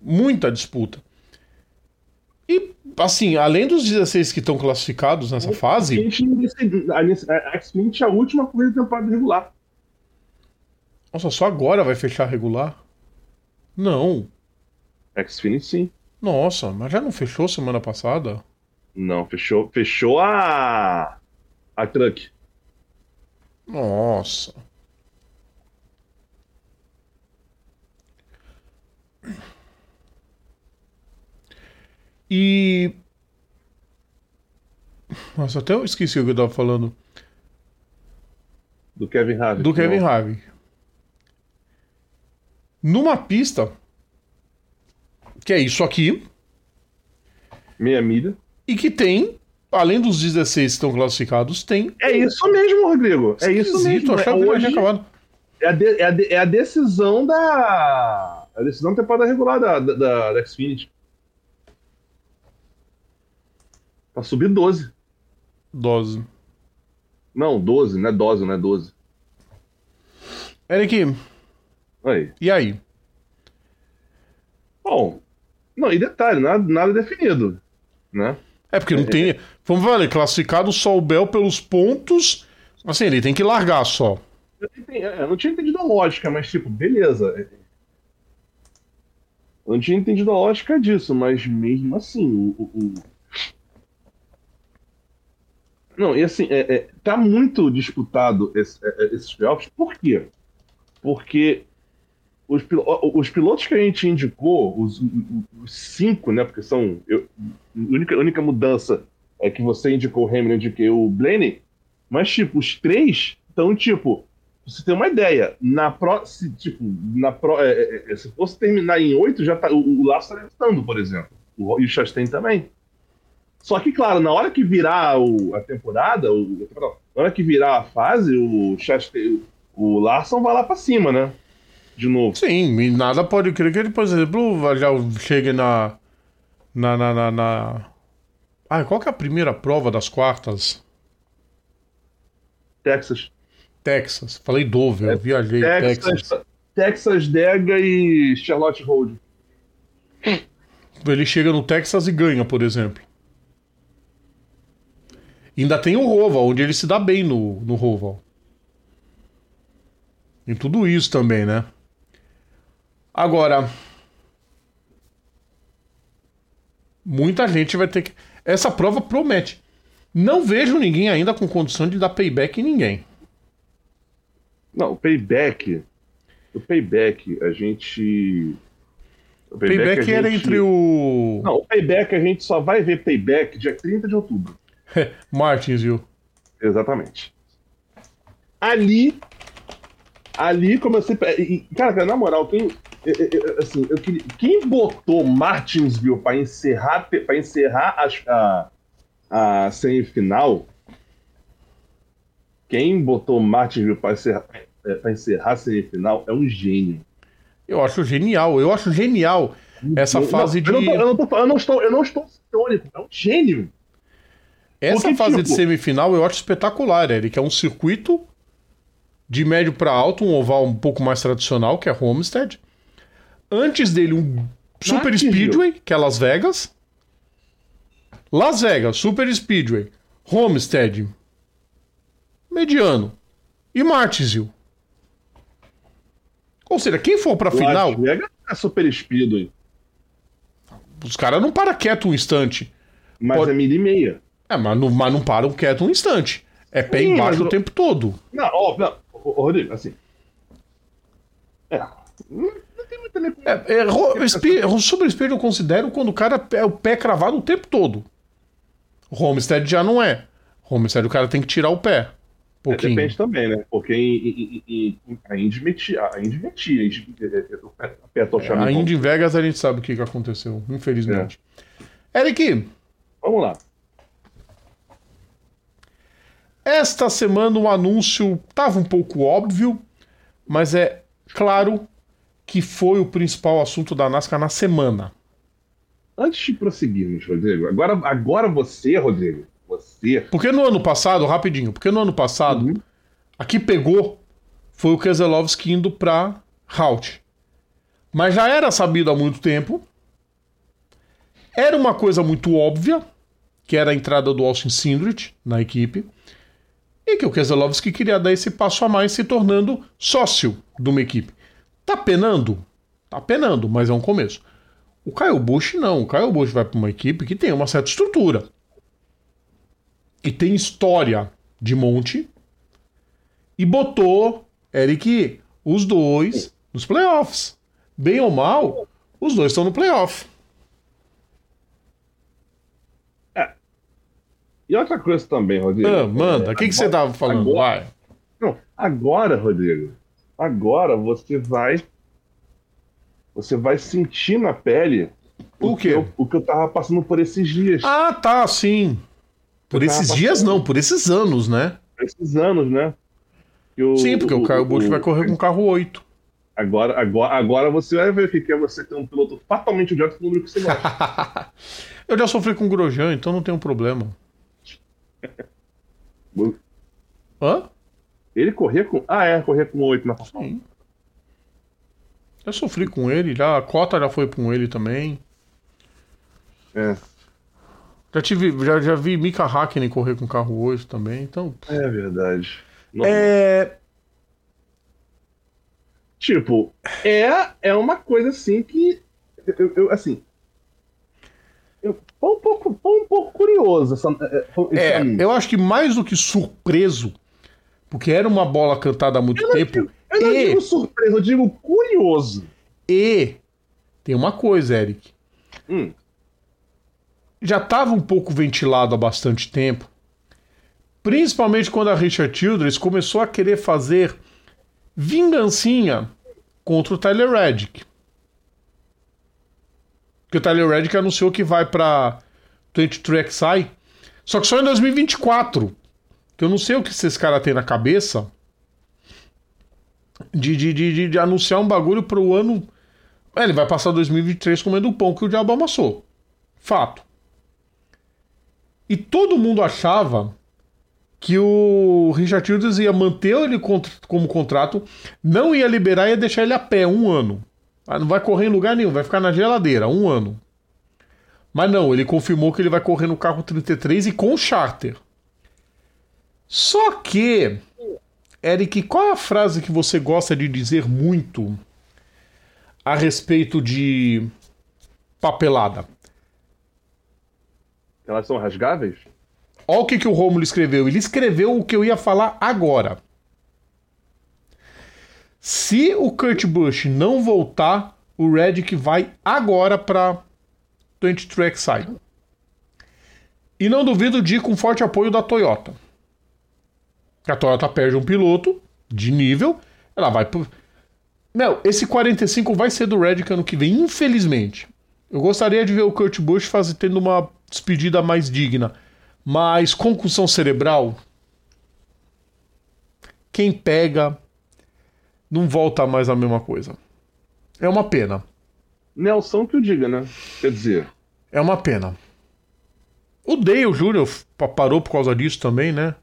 muita disputa. E, assim, além dos 16 que estão classificados nessa A fase, gente não decide- a a X-Mint é a última corrida da temporada regular. nossa, só agora vai fechar regular? Não. Xfinity sim. Nossa, mas já não fechou semana passada? Não, fechou, fechou a a truck. Nossa. E. Nossa, até eu esqueci o que eu tava falando. Do Kevin Harvick. Do Kevin Não. Harvick. Numa pista. Que é isso aqui. Meia milha. E que tem. Além dos 16 que estão classificados, tem. É isso mesmo, Rodrigo. É isso Esquisito, mesmo. eu achava é, que hoje acabado. é, a de- é a de- é a decisão da. A decisão da temporada regular da, da, da, da Xfinity. Pra subir 12. Dose. Não, 12, não é 12, não é 12. Eric, Aí. e aí? Bom. Não, e detalhe, nada, nada definido. Né? É porque não tem. Vamos ver, classificado só o Bel pelos pontos. Assim, ele tem que largar só. Eu, não entendi- eu não tinha entendido a lógica, mas tipo, beleza. Eu não tinha entendido a lógica disso, mas mesmo assim, o- o- Não, e assim, é, é, tá muito disputado esse- é, é, esses playoffs, por quê? Porque os, os pilotos que a gente indicou, os, os cinco, né? Porque são. eu- a única, a única mudança é que você indicou o Hamilton, indiquei o Blaney, mas, tipo, os três estão, tipo, você ter uma ideia, na pro, se, tipo, na pro, é, é, se fosse terminar em oito, já tá, o, o Laço estando, por exemplo. O, e o Chastain também. Só que, claro, na hora que virar o- a temporada, o, na hora que virar a fase, o Chastain, o Larson vai lá pra cima, né? De novo. Sim, e nada pode crer que ele, por exemplo, já chegue na. Na. Na. na, na... Ah, qual que é a primeira prova das quartas? Texas. Texas. Falei Dover, eu viajei. Texas, Texas. Texas, Dega e Charlotte Road. Ele chega no Texas e ganha, por exemplo. Ainda tem o Roval, onde ele se dá bem no, no Roval. Tem tudo isso também, né? Agora. Muita gente vai ter que. Essa prova promete. Não vejo ninguém ainda com condição de dar payback em ninguém. Não, o payback. O payback, a gente. O Payback, era gente- entre o. Não, o payback a gente só vai ver payback dia 30 de outubro. Martins, viu? Exatamente. Ali. Ali comecei. e, Cara, na moral, quem. Assim, eu queria, quem botou Martinsville para encerrar, para encerrar as- a, a semifinal? Quem botou Martinsville para encerrar, é, pra encerrar a semifinal é um gênio. Eu acho genial. Eu acho genial essa Não, fase eu não de. tô- eu, não tô, eu não estou, eu não estou é um gênio. Essa Porque, fase tipo- de semifinal eu acho espetacular, Eric. É um circuito de médio para alto, um oval um pouco mais tradicional, que é Homestead. Antes dele, um Super. Speedway, que é Las Vegas. Las Vegas, Super Speedway. Homestead. Mediano. E Martinsville. Ou seja, quem for pra final, Las Vegas é super speedway. os caras não param quieto um instante. Mas Pode- é milha e meia. É, mas não, mas não param quieto um instante. É pé Sim, embaixo o eu- tempo todo. Não, ó, não. Ô, Rodrigo, assim. É. Não, tem muita nem. É, é, ro- espe- sobre speed eu considero quando o cara é o pé cravado o tempo todo. Homestead já não é. Homestead o cara tem que tirar o pé. Um É, pouquinho. depende também, né? Porque em, em, em, a Indy metia. A Indy metia. A Indy, é, é, pé- a Indy em Vegas a gente sabe o que, que aconteceu, infelizmente. É. Eric, Vamos lá. Esta semana o anúncio estava um pouco óbvio, mas é claro que foi o principal assunto da NASCAR na semana. Antes de prosseguirmos, Rodrigo, agora, agora você, Rodrigo, você. Porque no ano passado, rapidinho, porque no ano passado, Uhum. a que pegou foi o Keselowski indo pra Halt. Mas já era sabido há muito tempo. Era uma coisa muito óbvia, que era a entrada do Austin Sindrich na equipe. E que o Keselowski queria dar esse passo a mais, se tornando sócio de uma equipe. Tá penando? Tá penando, mas é um começo. O Kyle Busch não. O Kyle Busch vai para uma equipe que tem uma certa estrutura. E tem história de monte. E botou, Eric, os dois nos playoffs. Bem ou mal, os dois estão no playoff. E outra coisa também, Rodrigo. Ah, manda, o que, que você tava falando? agora-. Não, agora, Rodrigo, agora você vai. Você vai sentir na pele O que quê? eu, o que eu tava passando por esses dias, Ah, tá, sim. Por esses dias passando. não, por esses anos, né? por esses anos, né? Que o- Sim, porque o Kyle Busch vai correr com o carro 8. Agora, agora, agora você vai ver o que que é você ter um piloto fatalmente odiado com o número que você gosta. Eu já sofri com o Grosjean, então não tem um problema. Hã? Ele corria com. Ah, é, corria com 8 na Sim. Já sofri com ele, já, a cota já foi com ele também. É, Já tive, já, já vi Mika Hakkinen correr com carro 8 também, então. é verdade. Normal. É. Tipo, é, é uma coisa assim que. Eu, eu, assim. Eu tô um pouco, tô um pouco curioso. Essa, é, esse É, eu acho que mais do que surpreso, porque era uma bola cantada há muito Eu tempo, digo- eu não e, digo surpresa, eu digo curioso. e tem uma coisa, Eric. Hum, já estava um pouco ventilado há bastante tempo, principalmente quando a Richard Childress começou a querer fazer vingancinha contra o Tyler Reddick. Que o Tyler Reddick anunciou que vai para 23 XI, só que só em 2024. Que eu não sei o que esses caras têm na cabeça de, de, de, de- anunciar um bagulho pro ano. É, ele vai passar 2023 comendo o pão que o diabo amassou. Fato. E todo mundo achava que o Richard Childress ia manter ele como contrato, não ia liberar e ia deixar ele a pé um ano. Ah, Não vai correr em lugar nenhum, vai ficar na geladeira um ano. Mas não, ele confirmou que ele vai correr no carro 33 e com charter. Só que, Eric, qual é a frase que você gosta de dizer muito a respeito de papelada? elas são rasgáveis? Olha o que, que o Romulo escreveu. Ele escreveu o que eu ia falar agora. Se o Kurt Busch não voltar, o Reddick vai agora para 23 Side. E não duvido de ir com forte apoio da Toyota. A Toyota perde um piloto de nível, ela vai pro... Meu, esse 45 vai ser do Reddick ano que vem, infelizmente. Eu gostaria de ver o Kurt Busch faz, tendo uma despedida mais digna. Mas concussão cerebral. Quem pega não volta mais a mesma coisa. É uma pena. Nelson que o diga, né? Quer dizer, É uma pena. O Dale Jr. pa- parou por causa disso também, né?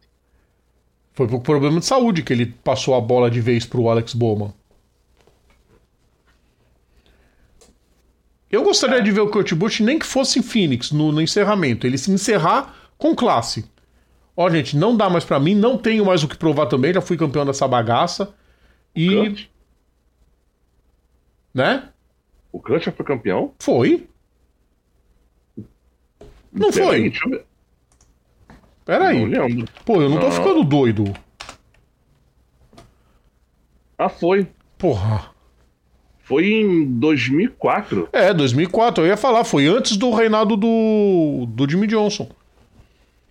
Foi por problema de saúde que ele passou a bola de vez pro Alex Bowman. Eu gostaria de ver o Kurt Busch nem que fosse em Phoenix, no, no encerramento. Ele se encerrar com classe. Ó, gente, não dá mais pra mim, não tenho mais o que provar também, já fui campeão dessa bagaça. E. Né? o Kurt já foi campeão? Foi. Não Peraí, foi? deixa eu ver. Pera aí. Não lembro. Pô, eu não tô Não. ficando doido. Ah, foi. Porra. Foi em 2004. É, 2004. Eu ia falar, foi antes do reinado do, do Jimmy Johnson.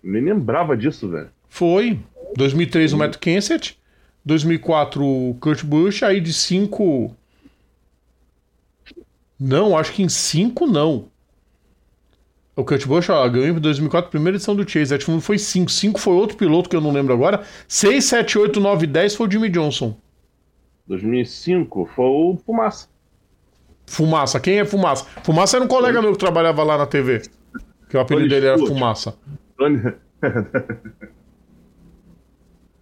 Nem lembrava disso, velho. Foi. 2003 o Matt Kenseth. 2004 o Kurt Busch. Aí de 5. Não, acho que em 5 não. O Kurt Busch ó, ganhou em 2004 a primeira edição do Chase. Acho que foi 5. 5 foi outro piloto que eu não lembro agora. 6, 7, 8, 9, 10 foi o Jimmy Johnson. 2005 foi o Fumaça. Fumaça. Quem é Fumaça? Fumaça era um colega meu que trabalhava lá na TV. Que o apelido Tony dele era. Fumaça. Tony...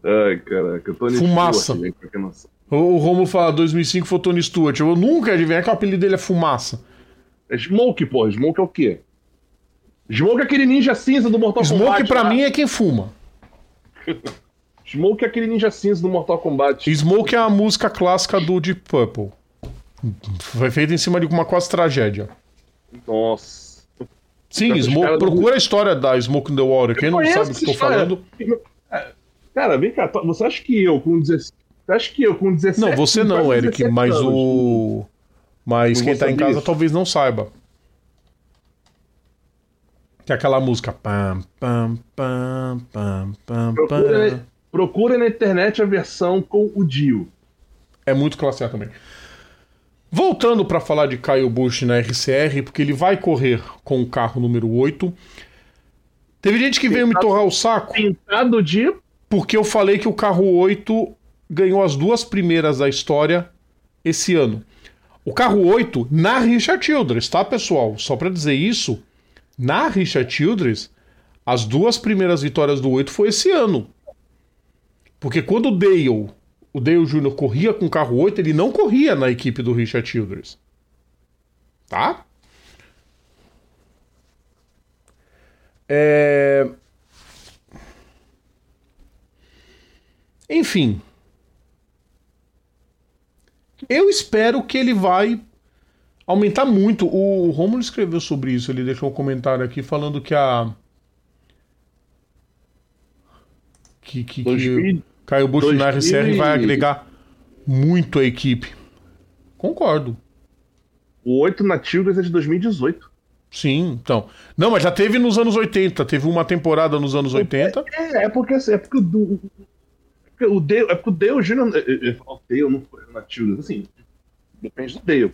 Ai, caraca. Tony Fumaça. Stewart, gente, pra quem não. O, o Romulo fala 2005 foi Tony Stewart. Eu nunca adivinhei que o apelido dele é Fumaça. É Smoke, pô. Smoke é o quê? Smoke é aquele ninja cinza do Mortal Smoke Kombat. pra tá? mim é quem fuma. Smoke é aquele ninja cinza do Mortal Kombat. Smoke é a música clássica do Deep Purple. Foi feita em cima de uma quase tragédia. Nossa. Sim, Smoke, procura a história da Smoke in the Water. Quem não sabe o que caras. falando. Cara, vem cá. Você acha que eu com 17... Você acha que eu com 17... Não, você não, Eric, 17 mas anos, o. Mas quem tá em casa isso. talvez não saiba. Que é aquela música. Pam, pam, pam, pam, pam, Procura, procura na internet a versão com o Dio. É muito classe A também. Voltando para falar de Kyle Busch na RCR, porque ele vai correr com o carro número 8. Teve gente que veio me torrar o saco Pintado de... porque eu falei que o carro 8 ganhou as duas primeiras da história esse ano. O carro 8 na Richard Childress, tá, pessoal? Só para dizer isso, na Richard Childress, as duas primeiras vitórias do 8 foi esse ano. Porque quando o Dale, o Dale Jr. corria com o carro 8, ele não corria na equipe do Richard Childress. Tá? É... Enfim. Eu espero que ele vai aumentar muito. O Romulo escreveu sobre isso. Ele deixou um comentário aqui falando que a. Que, que, que 2000 Caio Bush na 2000 RCR vai e- agregar muito a equipe. Concordo. O 8 na Tigres é de 2018. Sim, então. Não, mas já teve nos anos 80. Teve uma temporada nos anos 80. É, é porque assim, é porque o é porque o Dale, é porque o Dale Jr. é- é- é- O Dale não foi na Tigres, assim. Depende do Dale.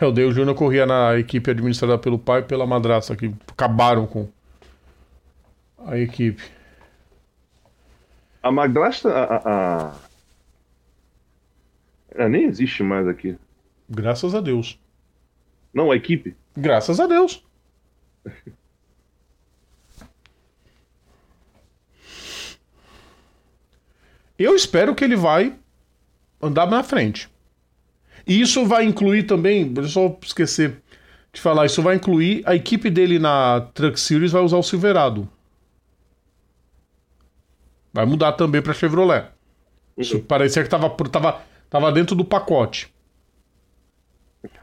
É, o Dale Júnior corria na equipe administrada pelo pai e pela madrasta, que acabaram com a equipe. A madrasta. A, a, a- Ela nem existe mais aqui. Graças a Deus. Não, a equipe. Graças a Deus. Eu espero que ele vai andar na frente. E isso vai incluir também, deixa eu só esquecer de falar, isso vai incluir a equipe dele na Truck Series vai usar o Silverado. Vai mudar também para Chevrolet. Isso parecia que tava, tava, tava dentro do pacote.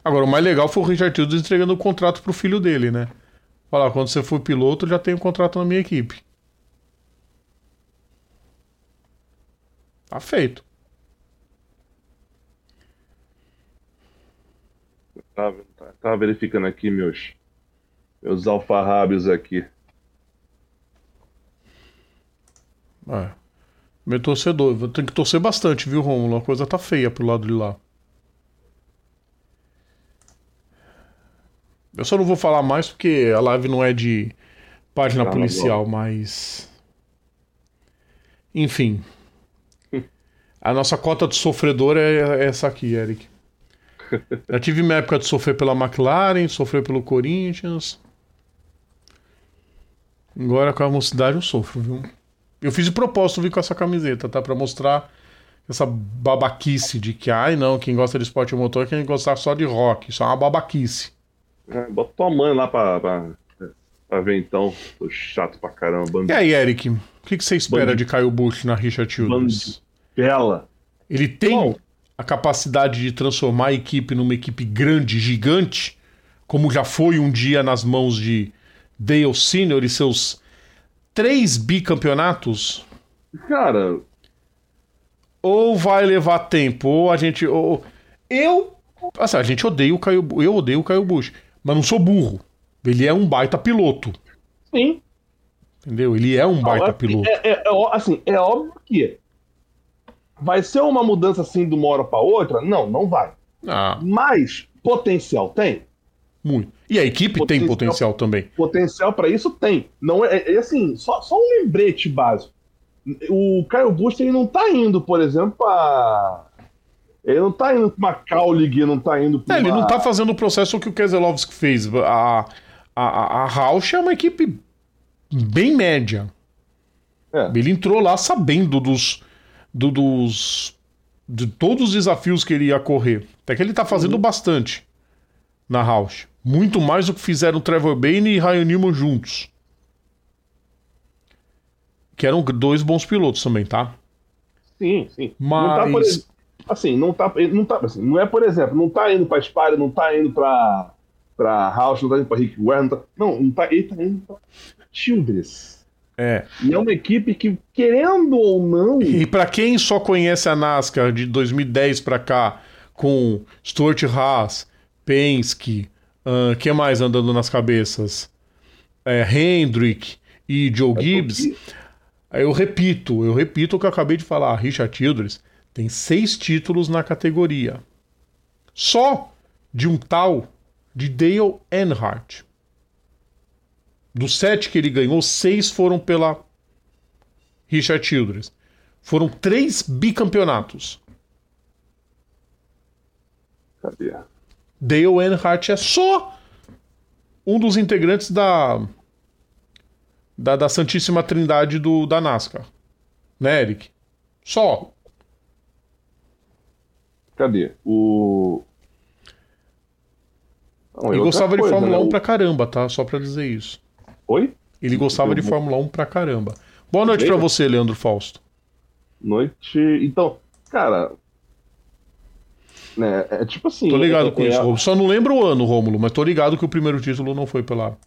Agora, o mais legal foi o Richard Tildes entregando o contrato pro filho dele, né? Falar, quando você for piloto, já tenho um contrato na minha equipe. Tá feito. Tava, tava verificando aqui meus. Meus alfarrábios aqui. É. Meu torcedor, tenho que torcer bastante, viu, Romulo? A coisa tá feia pro lado de lá. Eu só não vou falar mais porque a live não é de página Tá, policial, mas. Enfim. A nossa cota de sofredor é essa aqui, Eric. Já tive minha época de sofrer pela McLaren, sofrer pelo Corinthians. Agora com a mocidade eu sofro, viu? Eu fiz de propósito vir com essa camiseta, tá? Pra mostrar essa babaquice de que, ai não, quem gosta de esporte motor é quem gostar só de rock. Isso é uma babaquice. É, bota tua mãe lá pra, pra, pra ver então. Tô chato pra caramba. Bando E aí, Eric, o que, que você espera Bando- de Kyle Busch na Richard Childress? Bela. Ele tem Bom. a capacidade de transformar a equipe numa equipe grande, gigante, como já foi um dia nas mãos de Dale Senior e seus três bicampeonatos? Cara, Ou vai levar tempo, ou a gente. Ou... Eu. Assim, a gente odeia o Caio. Eu odeio o Caio Bush, mas não sou burro. Ele é um baita piloto. sim. Entendeu? Ele é um baita Não, é- piloto. É, é- é assim, é óbvio que vai ser uma mudança assim de uma hora para outra? Não, não vai. Ah, Mas potencial tem. muito. E a equipe tem Potencial- potencial também. Potencial para isso tem. Não é, é- é assim, só, só um lembrete básico. O Caio Busto ele não tá indo, por exemplo, para ele não tá indo pra uma Kaulig, não tá indo pra É, ele uma... não tá fazendo o processo que o Keselowski fez. A, a, a, Roush é uma equipe bem média. É. Ele entrou lá sabendo dos, do- dos de todos os desafios que ele ia correr. Até que ele tá fazendo bastante na Roush. Muito mais do que fizeram Trevor Bayne e Ryan Newman juntos. Que eram dois bons pilotos também, tá? Sim, sim. Mas- Não tá, ex- assim, não tá, não tá, assim, não é, por exemplo, não tá indo pra Spire, não tá indo pra para House, não tá indo pra Rick Ware, não tá, não, não tá, ele tá indo pra Childress. É. E é uma equipe que, querendo ou não, E pra quem só conhece a NASCAR de 2010 pra cá, com Stuart Haas, Penske, o que mais andando nas cabeças? É, Hendrick e Joe Gibbs. Eu repito, eu repito o que eu acabei de falar. Richard Childress tem seis títulos na categoria. Só de um tal de Dale Earnhardt. Dos sete que ele ganhou, seis foram pela Richard Childress. Foram três bicampeonatos. cadê? Dale Earnhardt é só um dos integrantes da da, da Santíssima Trindade do, da NASCAR. Né, Eric? Só. Cadê? O Não, Ele outra gostava coisa, de Fórmula né? 1 O- pra caramba, tá? Só pra dizer isso. Oi? Ele gostava de Fórmula 1 pra caramba. Boa noite pra Legal. você, Leandro Fausto. Noite. Então, cara. Né, é tipo assim. Tô ligado com isso. Rômulo. Só não lembro o ano, Rômulo, mas tô ligado que o primeiro título não foi pela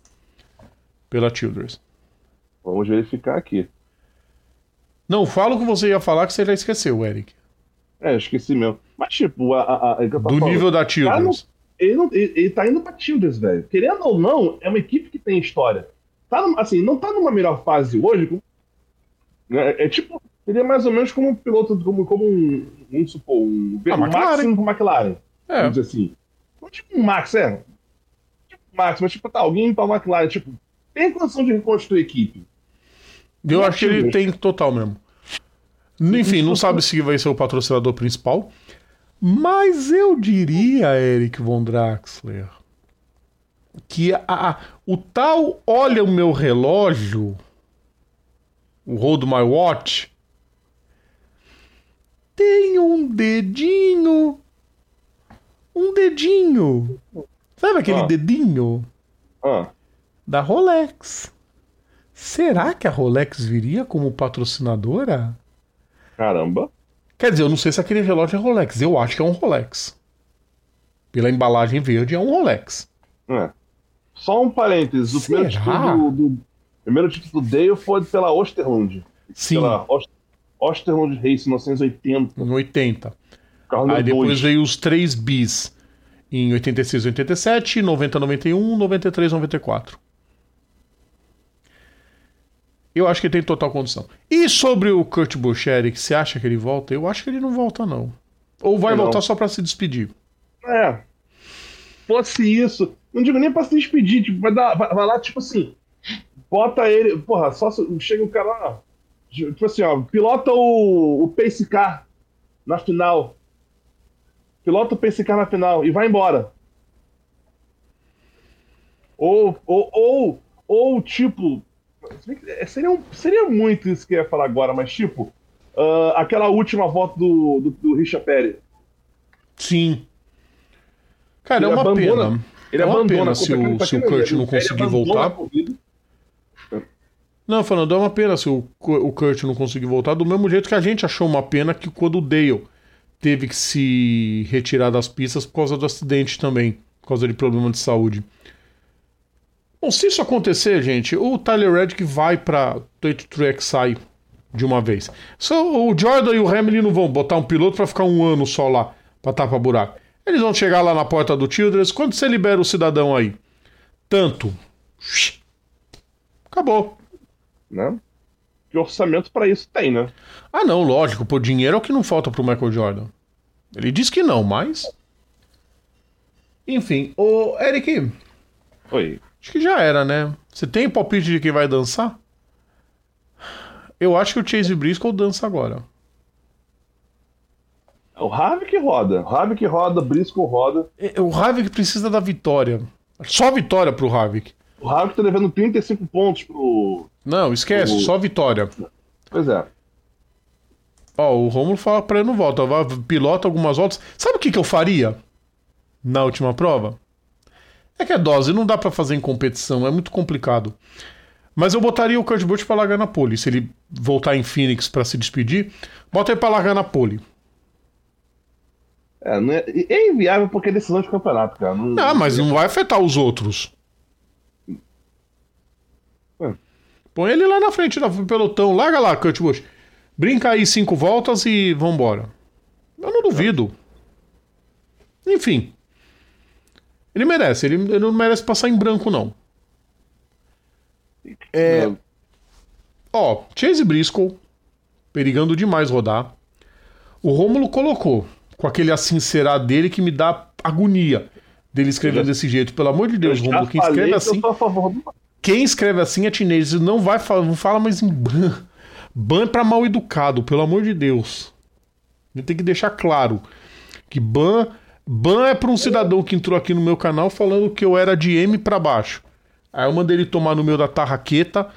pela Childress. Vamos verificar aqui. Não, fala o que você ia falar que você já esqueceu, Eric. É, esqueci mesmo. Mas, tipo, a, a, a, é Do falando. nível da não- Childress. ele, não, ele, ele tá indo pra Childress, velho. Querendo ou não, é uma equipe que tem história. Tá assim, não tá numa melhor fase hoje. como- É, é tipo, ele é mais ou menos como um piloto, como, como um, vamos supor, um, um McLaren. Max pro McLaren. É. Vamos dizer assim. Não tipo um Max, é. Tipo um Max, mas tipo, tá, alguém pra McLaren, tipo, tem condição de reconstruir a equipe. Eu acho que ele tem total mesmo. Enfim, não sabe se vai ser o patrocinador principal. Mas eu diria, Eric Von Draxler, que a- a- o tal olha o meu relógio, o Hold My Watch, tem um dedinho. Um dedinho. Sabe aquele Ah. dedinho Ah, da Rolex? Será que a Rolex viria como patrocinadora? caramba. Quer dizer, eu não sei se aquele relógio é Rolex. Eu acho que é um Rolex. Pela embalagem verde é um Rolex. É. Só um parênteses. O primeiro título do, do- primeiro título do Dale foi pela Osterlund. Sim, Pela Ost- Osterlund Race 1980. em 80. Carro Aí depois dois. veio os três bis em 86, 87, 90, 91, 93, 94. Eu acho que tem total condição. E sobre o Kurt Busch, Eric, você acha que ele volta? Eu acho que ele não volta, não. Ou vai Não. voltar só pra se despedir. É. Fosse isso. Não digo nem pra se despedir. Tipo, vai, dar, vai, vai lá, tipo assim. Bota ele. Porra, só chega o cara lá. Tipo assim, ó. Pilota o, o Pace Car na final. Pilota o Pace Car na final e vai embora. Ou, ou, ou, ou tipo. Seria, seria muito isso que eu ia falar agora, mas tipo. ah, aquela última volta do, do, do Richard Perry. Sim. Cara, Ele é uma abandona- pena. Ele é uma pena se o, se o Kurt não conseguir voltar. Não, falando, é uma pena se o, o Kurt não conseguir voltar, do mesmo jeito que a gente achou uma pena que quando o Dale teve que se retirar das pistas por causa do acidente também por causa de problema de saúde. Bom, se isso acontecer, gente, o Tyler Reddick vai para 23XI de uma vez. So, o Jordan e o Hamilton não vão botar um piloto para ficar um ano só lá, para tapar buraco. Eles vão chegar lá na porta do Childress. Quando você libera o cidadão aí? Tanto. Acabou. Né? Que orçamento para isso tem, né? Ah, não, lógico. Por dinheiro é o que não falta pro Michael Jordan. Ele diz que não, mas. Enfim, o Eric. Oi. Acho que já era, né? Você tem palpite de quem vai dançar? Eu acho que o Chase Briscoe dança agora. É o Havik roda. O Havik roda, Briscoe roda. É, O Havik precisa da vitória. Só vitória pro Havik. O Havik tá devendo 35 pontos pro. Não, esquece, O- só vitória. Pois é. Ó, o Romulo fala pra ele não volta, pilota algumas voltas. Sabe o que, que eu faria na última prova? É que é dose, não dá pra fazer em competição, é muito complicado. Mas eu botaria o Kurt Busch pra largar na pole. Se ele voltar em Phoenix pra se despedir, bota ele pra largar na pole. É, não é, é inviável porque é decisão de campeonato, cara. Não, Ah, mas não vai afetar os outros. É. Põe ele lá na frente do pelotão. Larga lá, Kurt Busch. Brinca aí cinco voltas e vambora. Eu não duvido. Enfim. Ele merece. Ele, ele não merece passar em branco, não. É, ó, Chase Briscoe, perigando demais rodar. O Rômulo colocou, com aquele assim será dele que me dá agonia dele já- desse jeito. Pelo amor de Eu Deus, já Rômulo, quem escreve assim. Quem escreve assim é teenager, não vai falar, não fala mais em ban. Ban é pra mal educado, pelo amor de Deus. A gente tem que deixar claro que ban, ban é pra um cidadão que entrou aqui no meu canal falando que eu era de M pra baixo. Aí eu mandei ele tomar no meio da tarraqueta,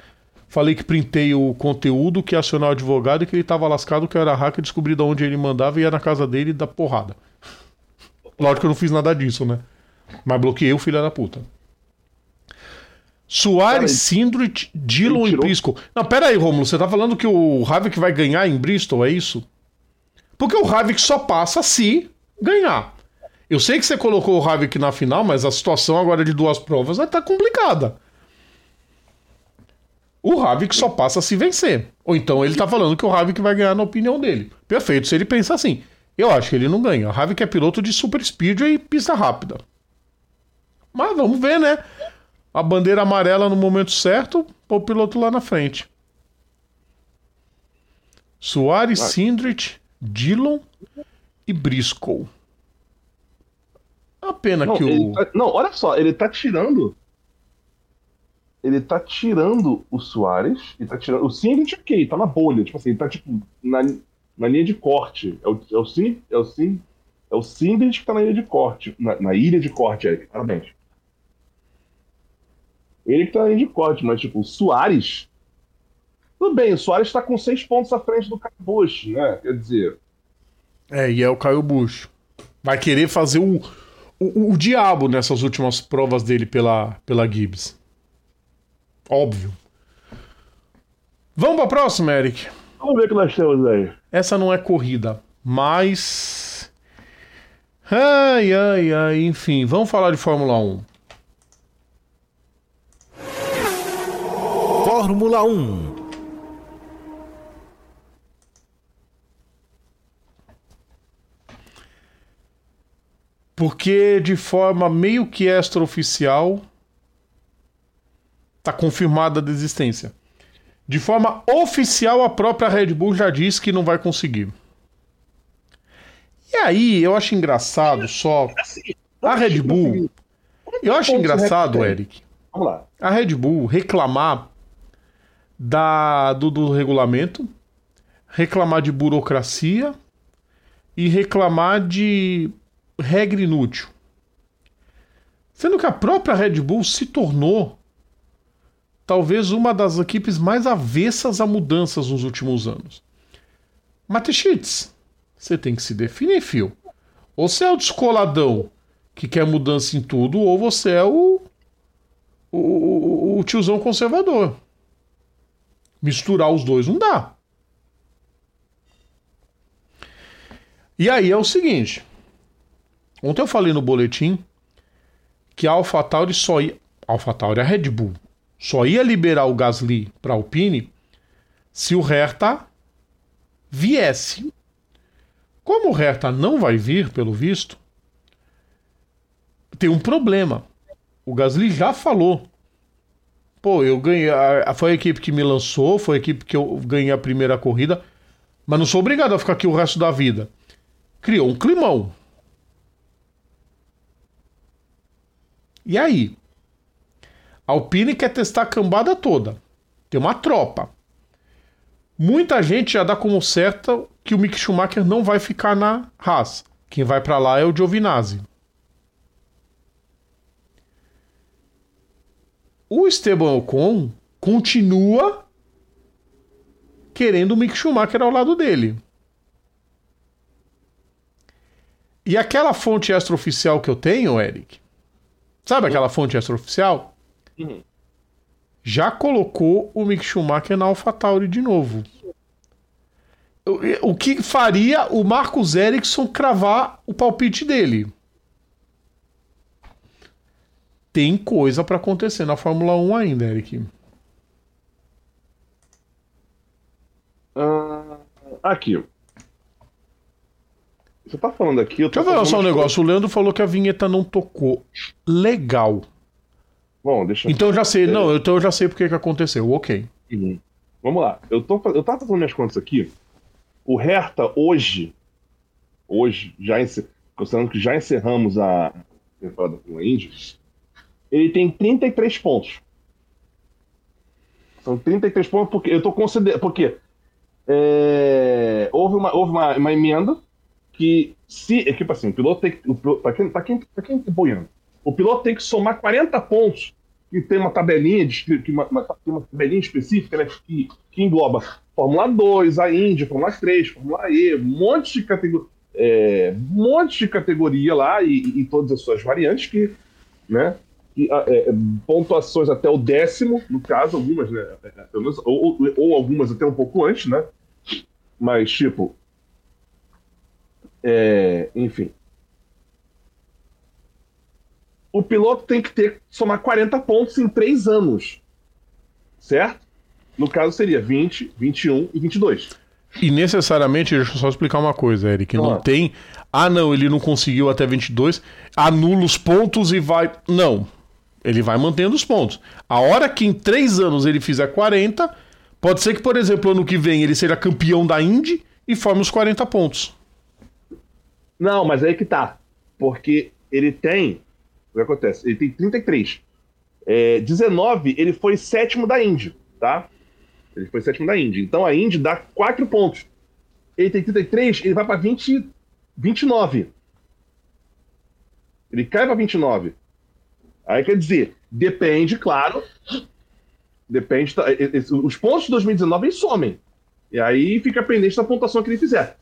falei que printei o conteúdo, que ia acionar o advogado e que ele tava lascado, que eu era hacker, descobri de onde ele mandava e ia na casa dele dar porrada. Lógico que eu não fiz nada disso, né? Mas bloqueei o filho da puta. Soares, Cara, Sindrich, Dillon e Briscoe. Não, pera aí, Romulo. Você tá falando que o Havik vai ganhar em Bristol, é isso? Porque o Havik só passa se ganhar. Eu sei que você colocou o Havik na final, mas a situação agora de duas provas vai estar complicada. O Havik só passa se vencer. Ou então ele tá falando que o Havik vai ganhar na opinião dele. Perfeito, se ele pensa assim. Eu acho que ele não ganha. O Havik é piloto de super speedway e pista rápida. Mas vamos ver, né? A bandeira amarela no momento certo, o piloto lá na frente. Soares, Vai. Sindrich, Dillon e Briscoe. A pena Não, que o. tá- não, olha só, ele tá tirando. Ele tá tirando o Soares e tá tirando. O Singlet, ok, tá na bolha. Tipo assim, ele tá tipo na, na linha de corte. É o, é o, é o, Sim- é o Singlet que tá na linha de corte. Na, na ilha de corte, Eric. Parabéns. Ele que tá na linha de corte, mas tipo, o Soares. Tudo bem, o Soares tá com seis pontos à frente do Cabush, né? Quer dizer. É, e é o Caio Bush. Vai querer fazer o, o, o diabo nessas últimas provas dele pela, pela Gibbs. Óbvio. Vamos pra próxima, Eric. Vamos ver o que nós temos aí. Essa não é corrida, mas. Ai, ai, ai, enfim, vamos falar de Fórmula 1. Fórmula 1. Porque de forma meio que extraoficial tá confirmada a desistência. De forma oficial, a própria Red Bull já disse que não vai conseguir. E aí, eu acho engraçado só. Assim, A Red Bull. Eu acho engraçado, Eric, Vamos lá. a Red Bull reclamar da, do, do regulamento, reclamar de burocracia e reclamar de regra inútil. Sendo que a própria Red Bull se tornou talvez uma das equipes mais avessas a mudanças nos últimos anos. Matechitz, você tem que se definir, fio. Ou você é o descoladão que quer mudança em tudo, ou você é o, o, o, tiozão conservador. Misturar os dois não dá. E aí é o seguinte. Ontem eu falei no boletim que a AlphaTauri só ia. AlphaTauri, a Red Bull, só ia liberar o Gasly para Alpine se o Hertha viesse. Como o Hertha não vai vir, pelo visto, tem um problema. O Gasly já falou. Pô, eu ganhei. Foi a equipe que me lançou, foi a equipe que eu ganhei a primeira corrida, mas não sou obrigado a ficar aqui o resto da vida. Criou um climão. E aí? A Alpine quer testar a cambada toda. Tem uma tropa. Muita gente já dá como certa que o Mick Schumacher não vai ficar na Haas. Quem vai para lá é o Giovinazzi. O Esteban Ocon continua querendo o Mick Schumacher ao lado dele. E aquela fonte extraoficial que eu tenho, Eric, sabe aquela fonte extraoficial? Uhum. Já colocou o Mick Schumacher na AlphaTauri de novo. O, que faria o Marcos Ericsson cravar o palpite dele? tem coisa para acontecer na Fórmula 1 ainda, Eric. Uh, aqui. Você tá falando aqui. Eu Deixa eu ver só um negócio. O Leandro falou que a vinheta não tocou. Legal. Bom, deixa eu... Então eu já sei. É... Não, então eu já sei porque que aconteceu. Ok. Uhum. Vamos lá. Eu, tô, eu tava fazendo minhas contas aqui. O Hertha hoje. Hoje, já encer... considerando que já encerramos a temporada com a Indy ele tem 33 pontos. São 33 pontos porque eu estou considerando. Porque é, houve, uma, houve uma, uma, emenda que se. É tipo assim, o piloto tem que. Para quem, pra quem, pra quem tá boiando, o piloto tem que somar 40 pontos, que tem uma tabelinha, de, que uma, uma, uma tabelinha específica né, que, que engloba Fórmula 2, a Indy, Fórmula 3, Fórmula E, um monte de categoria. É, um monte de categoria lá e, e, e todas as suas variantes que, né, ah, é, é, pontuações até o décimo, no caso, algumas, né? É, é, ou, ou, algumas até um pouco antes, né? Mas, tipo. É, enfim. O piloto tem que ter somar 40 pontos em 3 anos. Certo? No caso seria 20, 21 e 22. E necessariamente, deixa eu só explicar uma coisa, Eric. Não ah. tem. Ah, não, ele não conseguiu até 22. Anula os pontos e vai. Não. Ele vai mantendo os pontos. A hora que em três anos ele fizer 40, pode ser que, por exemplo, ano que vem ele seja campeão da Indy e forme os 40 pontos. Não, mas aí que tá. Porque ele tem. O que acontece? Ele tem 33. É, 19, ele foi sétimo da Indy, tá? Ele foi sétimo da Indy. Então a Indy dá 4 pontos. Ele tem 33, ele vai pra 20, 29. Ele cai pra 29. Aí quer dizer, depende, claro. Depende. Os pontos de 2019 eles somem. E aí fica pendente da pontuação que ele fizer.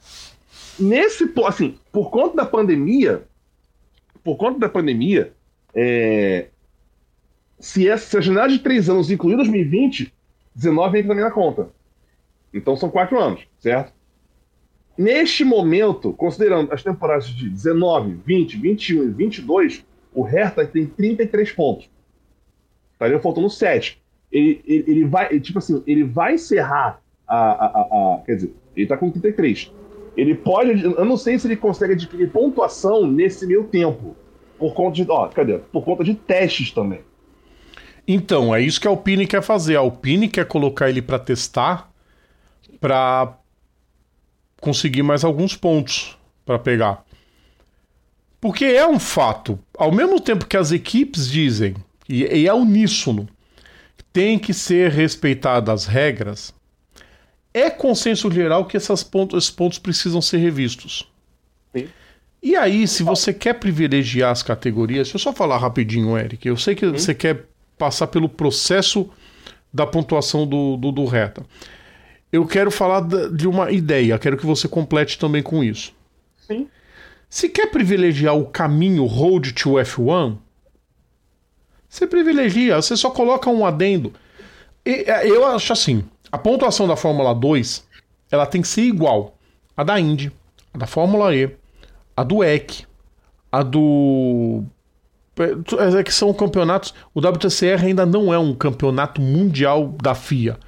Nesse, assim, por conta da pandemia, por conta da pandemia, é, se, essa, se a janela de três anos incluir 2020, 19 entra também na conta. Então são quatro anos, certo? Neste momento, considerando as temporadas de 19, 20, 21 e 22, o Hertha tem 33 pontos. Estaria faltando 7. Ele, ele, ele vai, tipo assim, ele vai encerrar a, a, a, a, Quer dizer, ele tá com 33. Ele pode. Eu não sei se ele consegue adquirir pontuação nesse meio tempo. Por conta de. Ó, cadê? Por conta de testes também. Então, é isso que a Alpine quer fazer. A Alpine quer colocar ele para testar para conseguir mais alguns pontos para pegar. Porque é um fato. Ao mesmo tempo que as equipes dizem, e, e é uníssono, tem que ser respeitadas as regras, é consenso geral que essas pontos, esses pontos precisam ser revistos. Sim. E aí, se você quer privilegiar as categorias, deixa eu só falar rapidinho, Eric. Eu sei que Sim. você quer passar pelo processo da pontuação do, do, do reta. Eu quero falar de uma ideia, quero que você complete também com isso. Sim. Se quer privilegiar o caminho Road to F1, você privilegia, você só coloca um adendo. E, é, eu acho assim, a pontuação da Fórmula 2, ela tem que ser igual a da Indy, a da Fórmula E, a do EC, a do é, que são campeonatos. O WTCR ainda não é um campeonato mundial da FIA.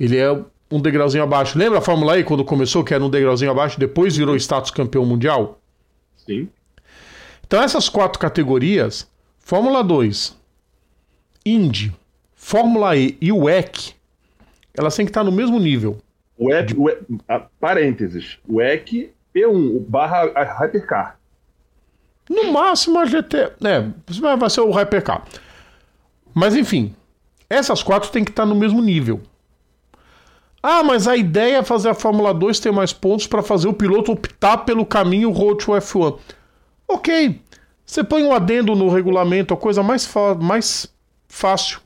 Ele é um degrauzinho abaixo. Lembra a Fórmula E quando começou, que era um degrauzinho abaixo, depois virou status campeão mundial? Sim. Então essas quatro categorias, Fórmula 2, Indy, Fórmula E e o WEC, elas têm que estar no mesmo nível. O EC, o EC, ah, parênteses, o EC P1 barra Hypercar. No máximo a GT. É, vai ser o Hypercar. Mas enfim, essas quatro têm que estar no mesmo nível. Ah, mas a ideia é fazer a Fórmula 2 ter mais pontos para fazer o piloto optar pelo caminho Road to F1. Ok, você põe um adendo no regulamento, a coisa mais, mais fácil.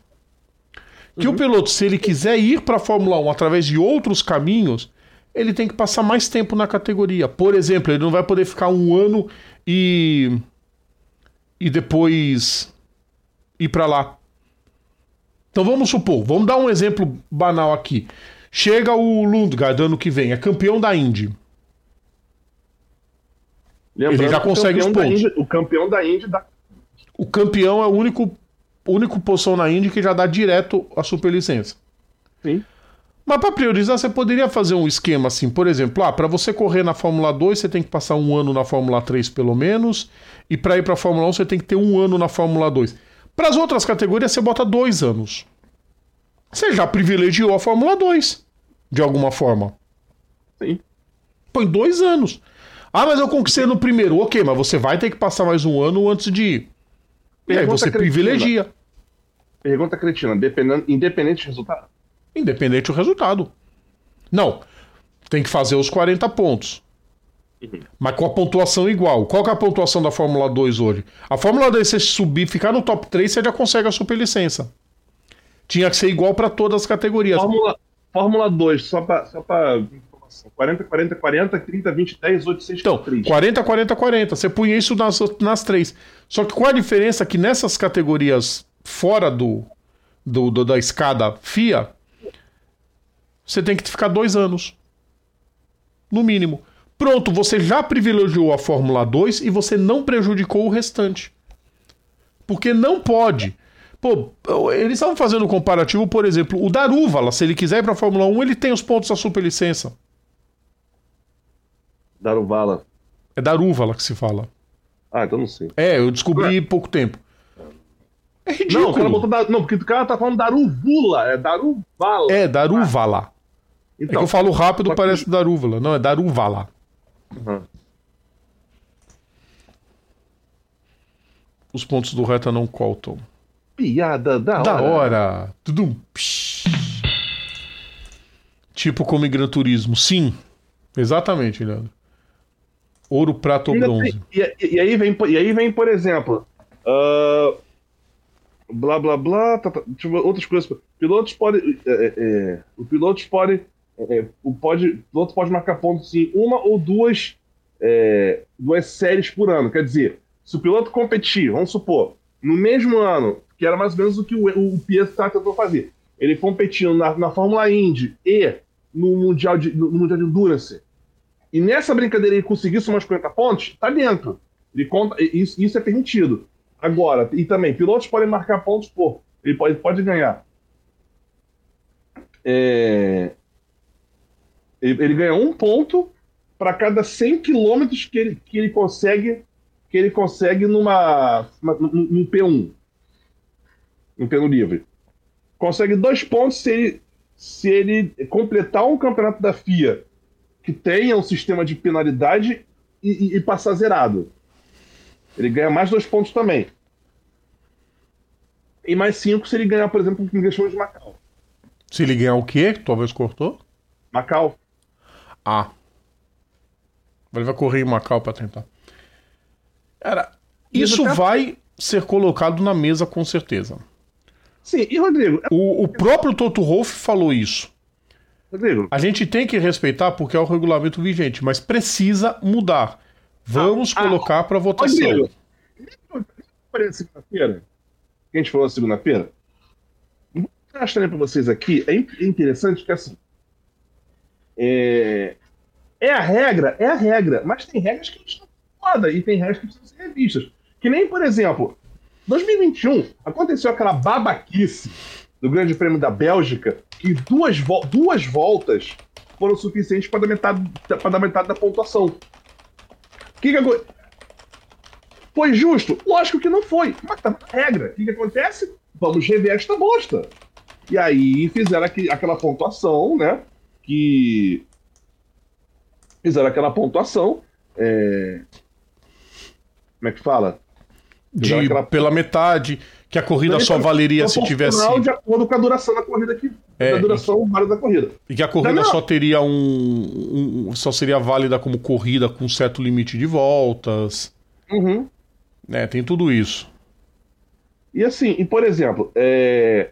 Que uhum. o piloto, se ele quiser ir para a Fórmula 1 através de outros caminhos, ele tem que passar mais tempo na categoria. Por exemplo, ele não vai poder ficar um ano e. e depois ir para lá. Então vamos supor, vamos dar um exemplo banal aqui. Chega o Lundgaard ano que vem, é campeão da Indy. Lembrando ele já consegue os pontos. Indy, o campeão da Indy dá. O campeão é o único, único posição na Indy que já dá direto a superlicença. Sim. Mas para priorizar, você poderia fazer um esquema assim, por exemplo, ah, para você correr na Fórmula 2, você tem que passar um ano na Fórmula 3 pelo menos, e para ir para a Fórmula 1, você tem que ter um ano na Fórmula 2. Para as outras categorias, você bota dois anos. Você já privilegiou a Fórmula 2, de alguma forma. Sim. Põe dois anos. Ah, mas eu conquistei no primeiro. Ok, mas você vai ter que passar mais um ano antes de ir. E aí você cretina. privilegia. Pergunta cretina, independente do resultado. Independente do resultado. Não. Tem que fazer os 40 pontos. Uhum. Mas com a pontuação igual. Qual que é a pontuação da Fórmula 2 hoje? A Fórmula 2, se subir, ficar no top 3, você já consegue a superlicença. Tinha que ser igual para todas as categorias. Fórmula, Fórmula 2, só para só pra 40, 40, 40, 30, 20, 10, 8, 6, então, 3. 40, 40, 40. Você punha isso nas, nas três. Só que qual a diferença? Que nessas categorias fora do, do, do da escada FIA, você tem que ficar dois anos. No mínimo. Pronto, você já privilegiou a Fórmula 2 e você não prejudicou o restante. Porque não pode. Pô, eles estavam fazendo um comparativo, por exemplo, o Darúvala, se ele quiser ir para a Fórmula 1, ele tem os pontos da superlicença. Daruvala. É Darúvala que se fala. Ah, então não sei. É, eu descobri há pouco tempo. É ridículo. Não, botou da... não, porque o cara tá falando Daruvula, é Daruvala. É, Daruvala. Então, é que eu falo rápido, parece que... Darúvala. Não, é Daruvala. Uhum. Os pontos do reta não contam. Piada da hora. Da hora. Tudum. Tipo como em Gran Turismo. Sim. Exatamente, Leandro. Ouro, prata ou bronze. E, e, e, aí vem, e aí vem, por exemplo. Uh, blá blá blá. Tá, tá, outras coisas. Pilotos podem. É, é, é o pilotos podem. É, é, o, pode, o piloto pode marcar pontos em uma ou duas, é, duas séries por ano. Quer dizer, se o piloto competir, vamos supor, no mesmo ano que era mais ou menos o que o, o Pietro tá tentou fazer. Ele competindo na, na Fórmula Indy e no Mundial de, no, Mundial de Endurance. E nessa brincadeira ele conseguir somar uns 40 pontos, tá dentro. Ele conta, isso, isso é permitido. Agora, e também, pilotos podem marcar pontos por. Ele pode, pode ganhar. É, ele, ele, ganha um ponto para cada 100 quilômetros que ele, que ele consegue que ele consegue numa, numa num P1 em pelo livre. Consegue dois pontos se ele, se ele completar um campeonato da FIA que tenha um sistema de penalidade e, e, e passar zerado. Ele ganha mais dois pontos também. E mais cinco se ele ganhar, por exemplo, o que de Macau. Se ele ganhar o quê? Talvez cortou? Macau. Ah. Ele vai correr em Macau para tentar. Cara, isso vai ser colocado na mesa com certeza. Sim, e Rodrigo? O, o próprio Toto Wolff falou isso. Rodrigo. A gente tem que respeitar porque é o regulamento vigente, mas precisa mudar. Vamos ah, colocar ah, para votação. Rodrigo, segunda-feira, a gente falou segunda-feira, vou mostrar para vocês aqui, é interessante que assim, é, é a regra, é a regra, mas tem regras que estão foda e tem regras que precisam ser revistas. Que nem, por exemplo, 2021 aconteceu aquela babaquice do Grande Prêmio da Bélgica que duas, vo duas voltas foram suficientes para dar metade, para dar metade da pontuação. Que, que agora. Foi justo? Lógico que não foi. Mas tá regra. O que, que acontece? Vamos rever esta bosta. E aí fizeram aquela pontuação, né? Que. Fizeram aquela pontuação. É... Como é que fala? De, aquela... Pela metade, que a corrida só valeria se tivesse. De acordo com a duração da corrida que. É, da duração válida da corrida. E que a corrida só teria um, um, Só seria válida como corrida com certo limite de voltas. Uhum. É, tem tudo isso. E assim, e por exemplo, é...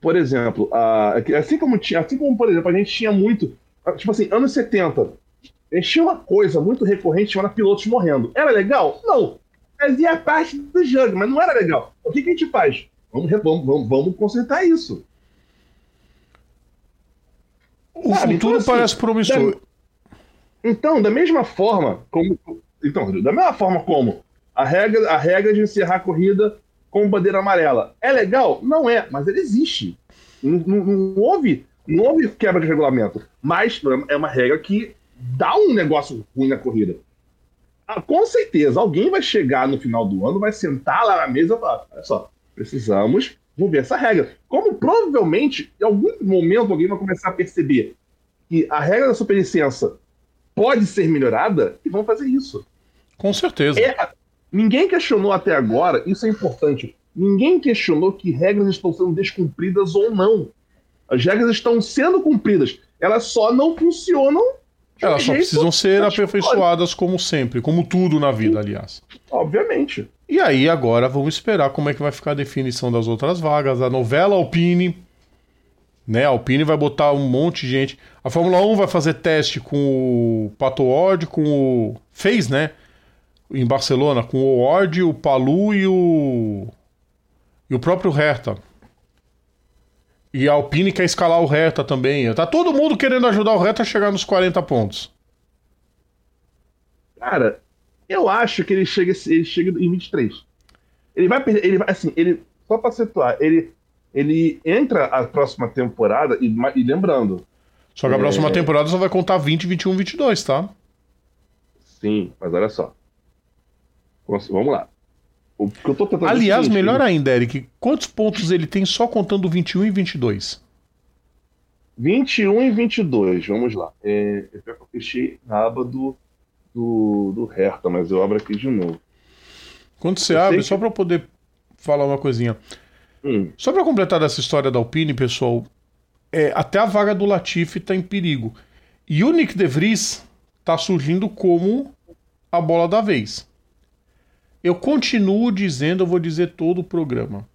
por exemplo, a... assim como tinha, assim como, por exemplo, a gente tinha muito, tipo assim, anos 70, a gente tinha uma coisa muito recorrente chamada pilotos morrendo. Era legal? Não. Fazia parte do jogo, mas não era legal. O que, que a gente faz? Vamos, vamos, vamos, consertar isso. O Sabe? futuro então, assim, parece promissor. Da... Então, da mesma forma como. Então, da mesma forma como a regra, a regra de encerrar a corrida com bandeira amarela. É legal? Não é, mas ele existe. Não, não, não houve, não houve quebra de regulamento. Mas é uma regra que dá um negócio ruim na corrida. Ah, com certeza, alguém vai chegar no final do ano, vai sentar lá na mesa e falar: olha só, precisamos ver essa regra. Como provavelmente, em algum momento, alguém vai começar a perceber que a regra da superlicença pode ser melhorada e vão fazer isso. Com certeza. É, Ninguém questionou até agora, isso é importante, ninguém questionou que regras estão sendo descumpridas ou não. As regras estão sendo cumpridas, elas só não funcionam. Elas só precisam ser aperfeiçoadas como sempre, como tudo na vida, aliás. Obviamente. E aí agora vamos esperar como é que vai ficar a definição das outras vagas. A novela Alpine, né? A Alpine vai botar um monte de gente. A Fórmula 1 vai fazer teste com o Pato Ward, com o fez, né? Em Barcelona com o Ward, o Palu e o. E o próprio Hertha. E a Alpine quer escalar o Hertha também. Tá todo mundo querendo ajudar o Hertha a chegar nos 40 pontos. Cara, eu acho que ele chega, ele chega em 23. Ele vai. Ele vai, assim, ele. Só pra situar, ele, ele entra a próxima temporada e, e lembrando. Só que a próxima é... temporada só vai contar 20, 21, 22, tá? Sim, mas olha só. Vamos lá. O que eu tô tentando Aliás, melhor ainda, Eric, quantos pontos ele tem só contando 21 e 22? 21 e 22, vamos lá. É, eu fechei na aba do, do, do Hertha, mas eu abro aqui de novo. Quando você eu abre, que... só para poder falar uma coisinha. Hum. Só para completar essa história da Alpine, pessoal, é, até a vaga do Latifi está em perigo. E o Nick De Vries está surgindo como a bola da vez. Eu continuo dizendo, eu vou dizer todo o programa.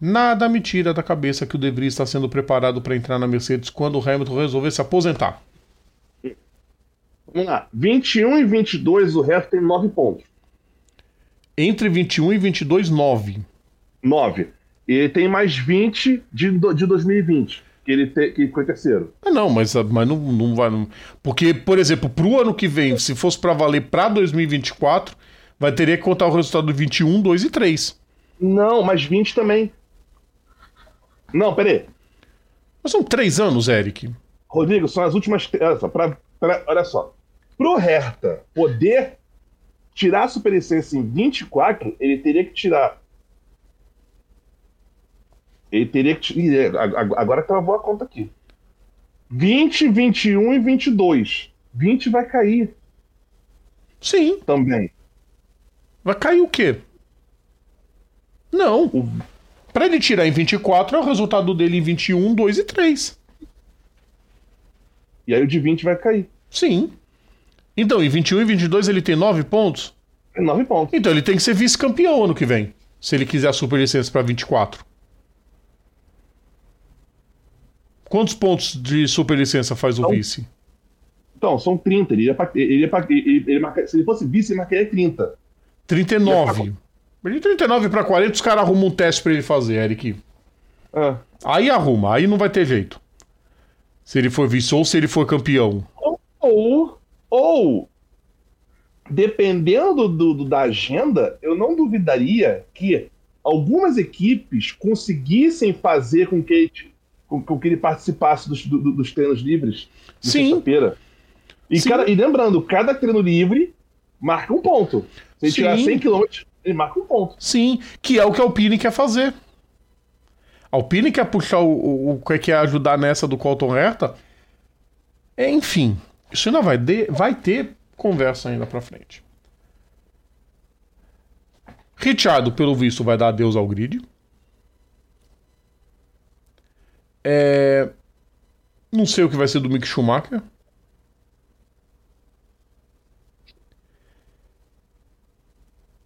Nada me tira da cabeça que o De Vries está sendo preparado para entrar na Mercedes quando o Hamilton resolver se aposentar. Vamos lá. 21 e 22, o resto tem 9 pontos. Entre 21 e 22, 9. 9. E ele tem mais 20 de, de 2020, que ele te, que foi terceiro. Ah, não, mas, mas não, não vai. Não... Porque, por exemplo, para o ano que vem, se fosse para valer para 2024 Vai ter que contar o resultado do 21, 2 e 3. Não, mas 20 também. Não, peraí. Mas são três anos, Eric. Rodrigo, são as últimas. Olha só, pra, pra, olha só. Pro Hertha poder tirar a superlicença em 24, ele teria que tirar. Ele teria que. É, agora travou a conta aqui. 20, 21 e 22. 20 vai cair. Sim. Também. Vai cair o quê? Não. Para ele tirar em 24 é o resultado dele em 21, 2 e 3. E aí o de 20 vai cair. Sim. Então, em 21 e 22 ele tem 9 pontos? É 9 pontos. Então ele tem que ser vice-campeão ano que vem. Se ele quiser a superlicença para 24. Quantos pontos de superlicença faz o então, vice? Então, são 30. Ele ia ele ia ele, ele marca, se ele fosse vice, ele marcaria 30. 39. De 39 para 40, os caras arrumam um teste para ele fazer, Eric. É. Aí arruma, aí não vai ter jeito. Se ele for vice ou se ele for campeão. Ou, ou dependendo do, do, da agenda, eu não duvidaria que algumas equipes conseguissem fazer com que ele, com, com que ele participasse dos, do, dos treinos livres de sexta-feira. E, e lembrando, cada treino livre marca um ponto. Se ele Sim. tirar 100 km, ele marca um ponto. Sim, que é o que a Alpine quer fazer. A Alpine quer puxar o, o, o quer ajudar nessa do Colton Herta. É, enfim, isso ainda vai, de, vai ter conversa ainda pra frente. Richard, pelo visto, vai dar adeus ao grid. É... Não sei o que vai ser do Mick Schumacher.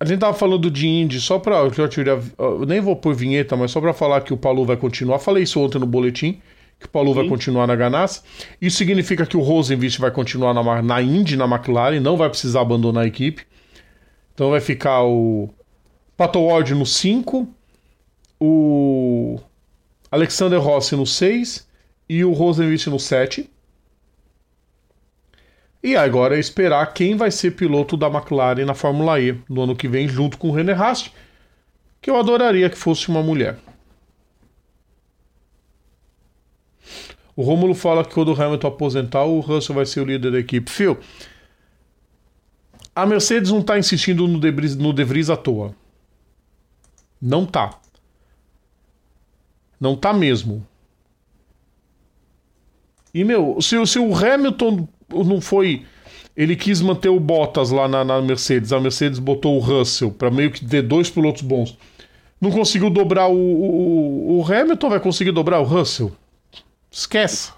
A gente tava falando de Indy, só pra. Eu, tirar, eu nem vou pôr vinheta, mas só pra falar que o Palu vai continuar. Falei isso ontem no boletim, que o Palu Sim. vai continuar na Ganassi. Isso significa que o Rosenvist vai continuar na, na Indy, na McLaren, não vai precisar abandonar a equipe. Então vai ficar o Pato Ward no 5, o Alexander Rossi no 6 e o Rosenvist no 7. E agora é esperar quem vai ser piloto da McLaren na Fórmula E no ano que vem, junto com o René Rast, que eu adoraria que fosse uma mulher. O Rômulo fala que quando o Hamilton aposentar, o Russell vai ser o líder da equipe. Phil, a Mercedes não está insistindo no De, Vries, no De Vries à toa. Não tá. Não tá mesmo. E, meu, se, se o Hamilton não foi. Ele quis manter o Bottas lá na, na Mercedes. A Mercedes botou o Russell para meio que ter dois pilotos bons. Não conseguiu dobrar o, o, o Hamilton, vai conseguir dobrar o Russell? Esquece.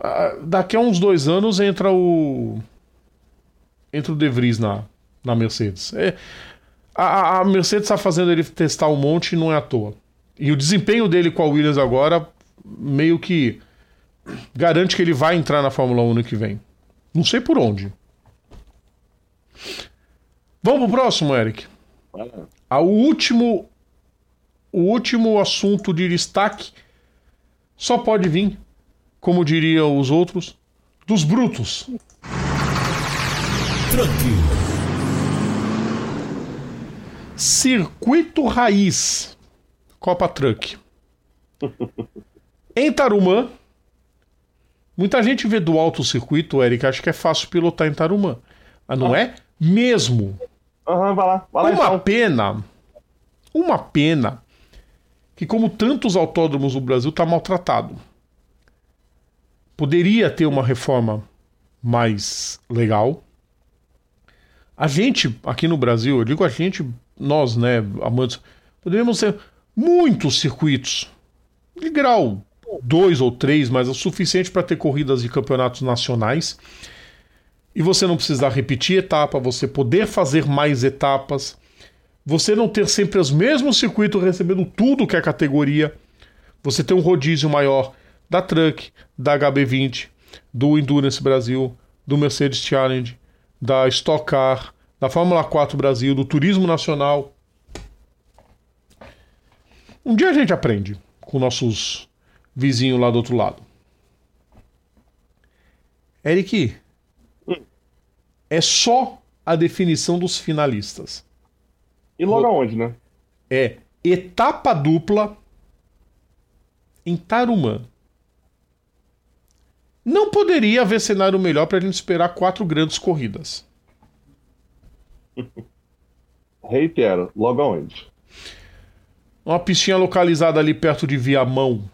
Ah, daqui a uns dois anos entra o. Entra o De Vries na, na Mercedes. É, a, a Mercedes está fazendo ele testar um monte e não é à toa. E o desempenho dele com a Williams agora meio que garante que ele vai entrar na Fórmula 1 no que vem. Não sei por onde. Vamos pro próximo, Eric. Ah, o último o último assunto de destaque só pode vir, como diriam os outros, dos brutos. Truck. Circuito Raiz. Copa Truck. em Tarumã, Muita gente vê do alto circuito, Eric, acha que é fácil pilotar em Tarumã. Mas não ah. é mesmo. Aham, uhum, vai lá. Vai lá uma então. pena. Uma pena que, como tantos autódromos no Brasil, está maltratado. Poderia ter uma reforma mais legal. A gente, aqui no Brasil, eu digo a gente, nós, né, amantes, poderíamos ter muitos circuitos de grau dois ou três, mas é o suficiente para ter corridas de campeonatos nacionais. E você não precisar repetir etapa, você poder fazer mais etapas, você não ter sempre os mesmos circuitos recebendo tudo que é categoria, você ter um rodízio maior da Truck, da HB20, do Endurance Brasil, do Mercedes Challenge, da Stock Car, da Fórmula 4 Brasil, do Turismo Nacional. Um dia a gente aprende com nossos vizinho lá do outro lado. Eric, hum. é só a definição dos finalistas. E logo aonde, né? É etapa dupla em Tarumã. Não poderia haver cenário melhor para a gente esperar quatro grandes corridas. Reitero, logo aonde? Uma piscina localizada ali perto de Viamão,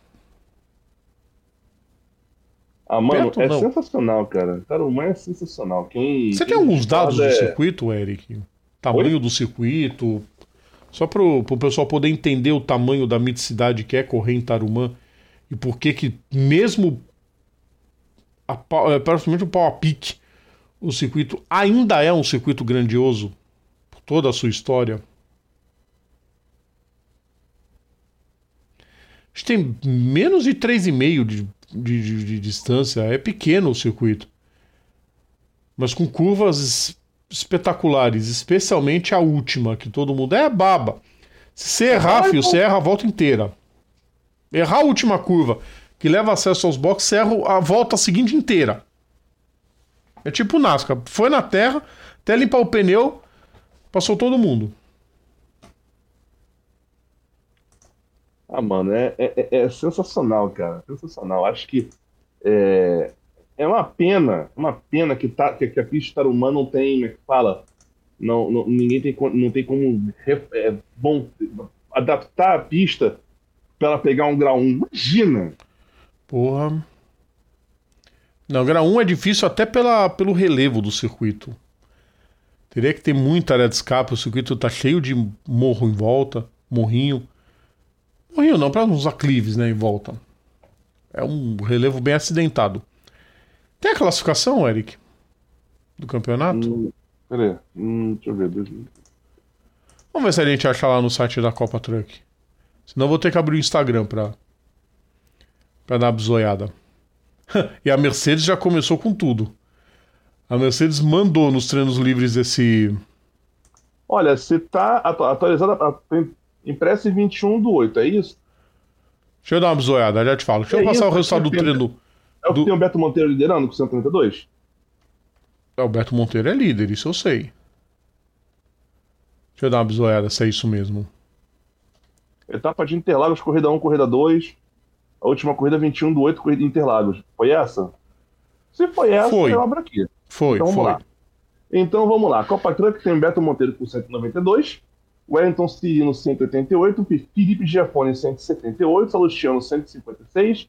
ah, mano, Perto, é não. sensacional, cara. Tarumã é sensacional. Quem, Você tem alguns dados é... do circuito, Eric? Tamanho Oi? do circuito? Só para o pessoal poder entender o tamanho da miticidade que é correr em Tarumã e por que que mesmo a, é, praticamente o pau a pique, o circuito ainda é um circuito grandioso por toda a sua história. A gente tem menos de 3,5 de de, de, de distância, é pequeno o circuito. Mas com curvas espetaculares, especialmente a última, que todo mundo é baba. Se você errar, filho, você erra a volta inteira. Errar a última curva, que leva acesso aos boxes, você erra a volta seguinte inteira. É tipo NASCAR. Foi na terra, Até limpar o pneu, passou todo mundo. Ah, mano, é, é, é sensacional, cara. Sensacional. Acho que é, é uma pena, uma pena que, tá, que, que a pista Tarumã não tem, como é que fala? Não, não, ninguém tem, não tem como é, bom, adaptar a pista para ela pegar um grau 1. Imagina! Porra. Não, grau 1 é difícil até pela, pelo relevo do circuito. Teria que ter muita área de escape, o circuito tá cheio de morro em volta, morrinho. Morrinho não, para uns aclives, né, em volta. É um relevo bem acidentado. Tem a classificação, Eric? Do campeonato? Hum, peraí, hum, deixa eu ver. Dois... Vamos ver se a gente acha lá no site da Copa Truck. Senão eu vou ter que abrir o Instagram pra, pra dar uma bizoiada. e a Mercedes já começou com tudo. A Mercedes mandou nos treinos livres esse. Olha, se tá atualizada, impressa em 21 do 8, é isso? Deixa eu dar uma bizoiada, já te falo. Deixa é eu passar isso, o resultado do treino. É o que tem o Beto Monteiro liderando com 132? É, o Beto Monteiro é líder, isso eu sei. Deixa eu dar uma bizoiada se é isso mesmo. Etapa de Interlagos, corrida 1, corrida 2. A última corrida 21 do 8, corrida de Interlagos. Foi essa? Se foi essa, foi. eu abro aqui. Foi, então, vamos foi. lá. Então vamos lá. Copa Truck tem Beto Monteiro com 192. Wellington Cirino 188, Felipe Giafone 178, Salustiano 156,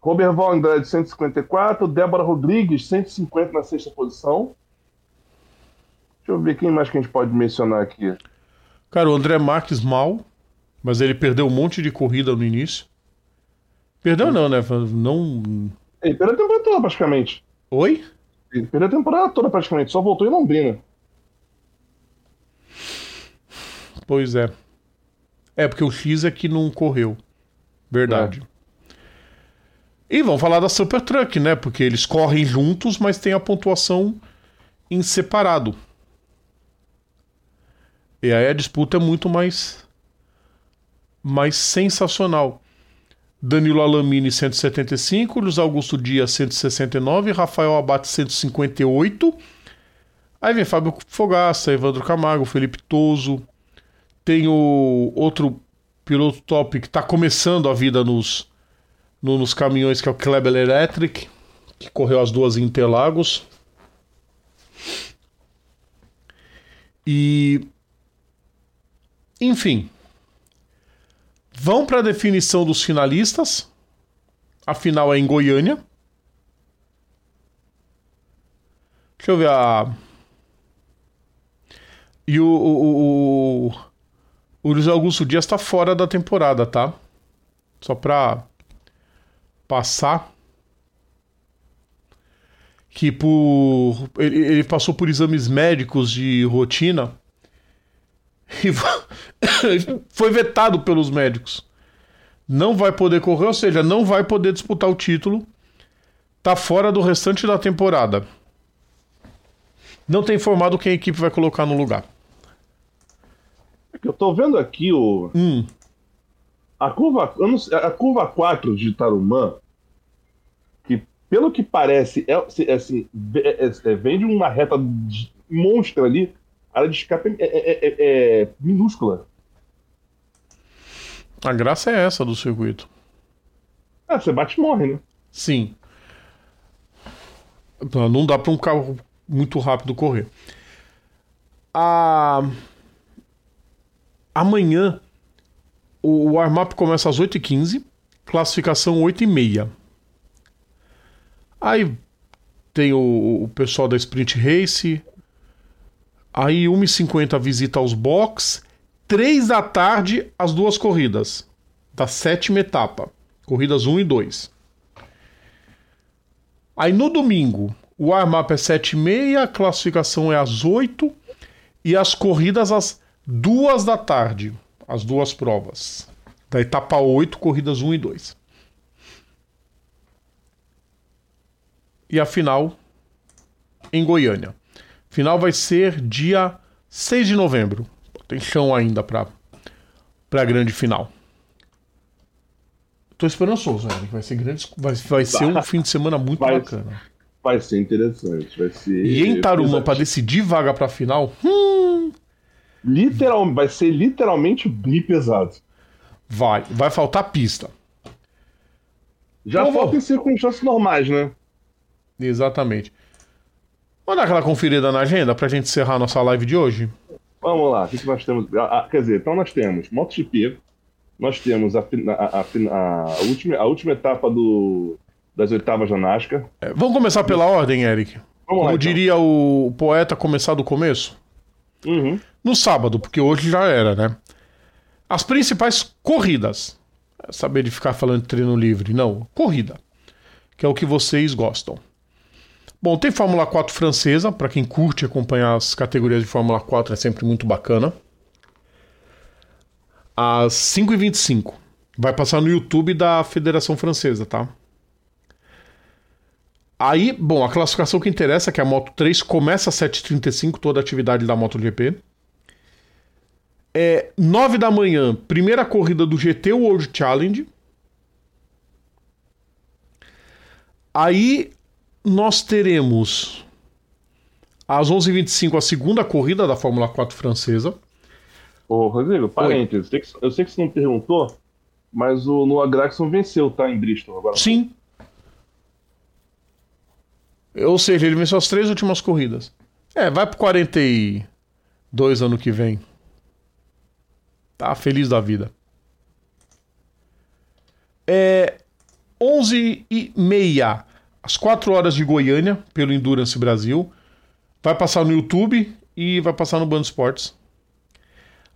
Robert Val Andrade 154, Débora Rodrigues 150 na sexta posição. Deixa eu ver quem mais que a gente pode mencionar aqui. Cara, o André Marques mal, mas ele perdeu um monte de corrida no início. Perdeu não, né? Não. Ele perdeu a temporada toda praticamente. Oi? Ele perdeu a temporada toda praticamente, só voltou em Londrina. Pois é. É, porque o X é que não correu. Verdade. É. E vamos falar da Super Truck, né? Porque eles correm juntos, mas tem a pontuação em separado. E aí a disputa é muito mais mais sensacional. Danilo Alamini 175, Luiz Augusto Dias 169, Rafael Abate 158. Aí vem Fábio Fogaça, Evandro Camargo, Felipe Toso, tem o outro piloto top que está começando a vida nos, no, nos caminhões, que é o Kleber Electric, que correu as duas em Interlagos. E. Enfim. Vão para a definição dos finalistas. A final é em Goiânia. Deixa eu ver a. E o, o, o, o Luiz Augusto Dias está fora da temporada, tá? Só para passar que por ele, ele, passou por exames médicos de rotina e foi vetado pelos médicos. Não vai poder correr, ou seja, não vai poder disputar o título. Tá fora do restante da temporada. Não tem informado quem a equipe vai colocar no lugar. Eu tô vendo aqui o. Hum. A curva, a curva 4 de Tarumã, que pelo que parece, é, é assim, é, é, é, vem de uma reta monstra ali, a área de escape é, é, é, minúscula. A graça é essa do circuito. Ah, você bate e morre, né? Sim. Não dá para um carro muito rápido correr. A. Amanhã o warm-up começa às 8h15, classificação 8h30. Aí tem o, o, pessoal da Sprint Race. Aí 1h50 visita aos box. 3 da tarde as duas corridas. Da sétima etapa. Corridas 1 e 2. Aí no domingo, o warm-up é 7h30, a classificação é às 8 e as corridas às duas da tarde, as duas provas. Da etapa 8, corridas 1 e 2. E a final em Goiânia. Final vai ser dia 6 de novembro. Tem chão ainda para para a grande final. Tô esperançoso, Eric. Vai ser grande, vai, vai ser um fim de semana muito vai, bacana. Vai ser interessante, vai ser. E em Taruma para decidir vaga para final, hum, literal, vai ser literalmente bem pesado. Vai, vai faltar pista. Já Pô, falta em circunstâncias normais, né? Exatamente. Vamos dar aquela conferida na agenda pra gente encerrar a nossa live de hoje? Vamos lá, o que, que nós temos? Ah, ah quer dizer, então nós temos MotoGP, nós temos a, a, a, a, última, a última etapa do, das oitavas da NASCAR. É, vamos começar pela ordem, Eric. Vamos Como lá, então. diria o poeta, começar do começo? Uhum. No sábado, porque hoje já era, né? As principais corridas. É saber de ficar falando de treino livre. Não, corrida. Que é o que vocês gostam. Bom, tem Fórmula 4 francesa, para quem curte acompanhar as categorias de Fórmula 4 é sempre muito bacana. Às 5h25. Vai passar no YouTube da Federação Francesa, tá? Aí, bom, a classificação que interessa, que é a Moto 3, começa às 7h35, toda a atividade da MotoGP. É 9 da manhã, primeira corrida do GT World Challenge. Aí nós teremos às 11h25 a segunda corrida da Fórmula 4 francesa. Ô, Rodrigo, parênteses, eu sei que você não perguntou, mas o Noah Gragson venceu, tá, em Bristol agora. Sim, ou seja, ele venceu as três últimas corridas. É, vai pro 42 ano que vem. Tá feliz da vida. É 11 e meia, às 4 horas de Goiânia, pelo Endurance Brasil. Vai passar no YouTube e vai passar no Band Esportes.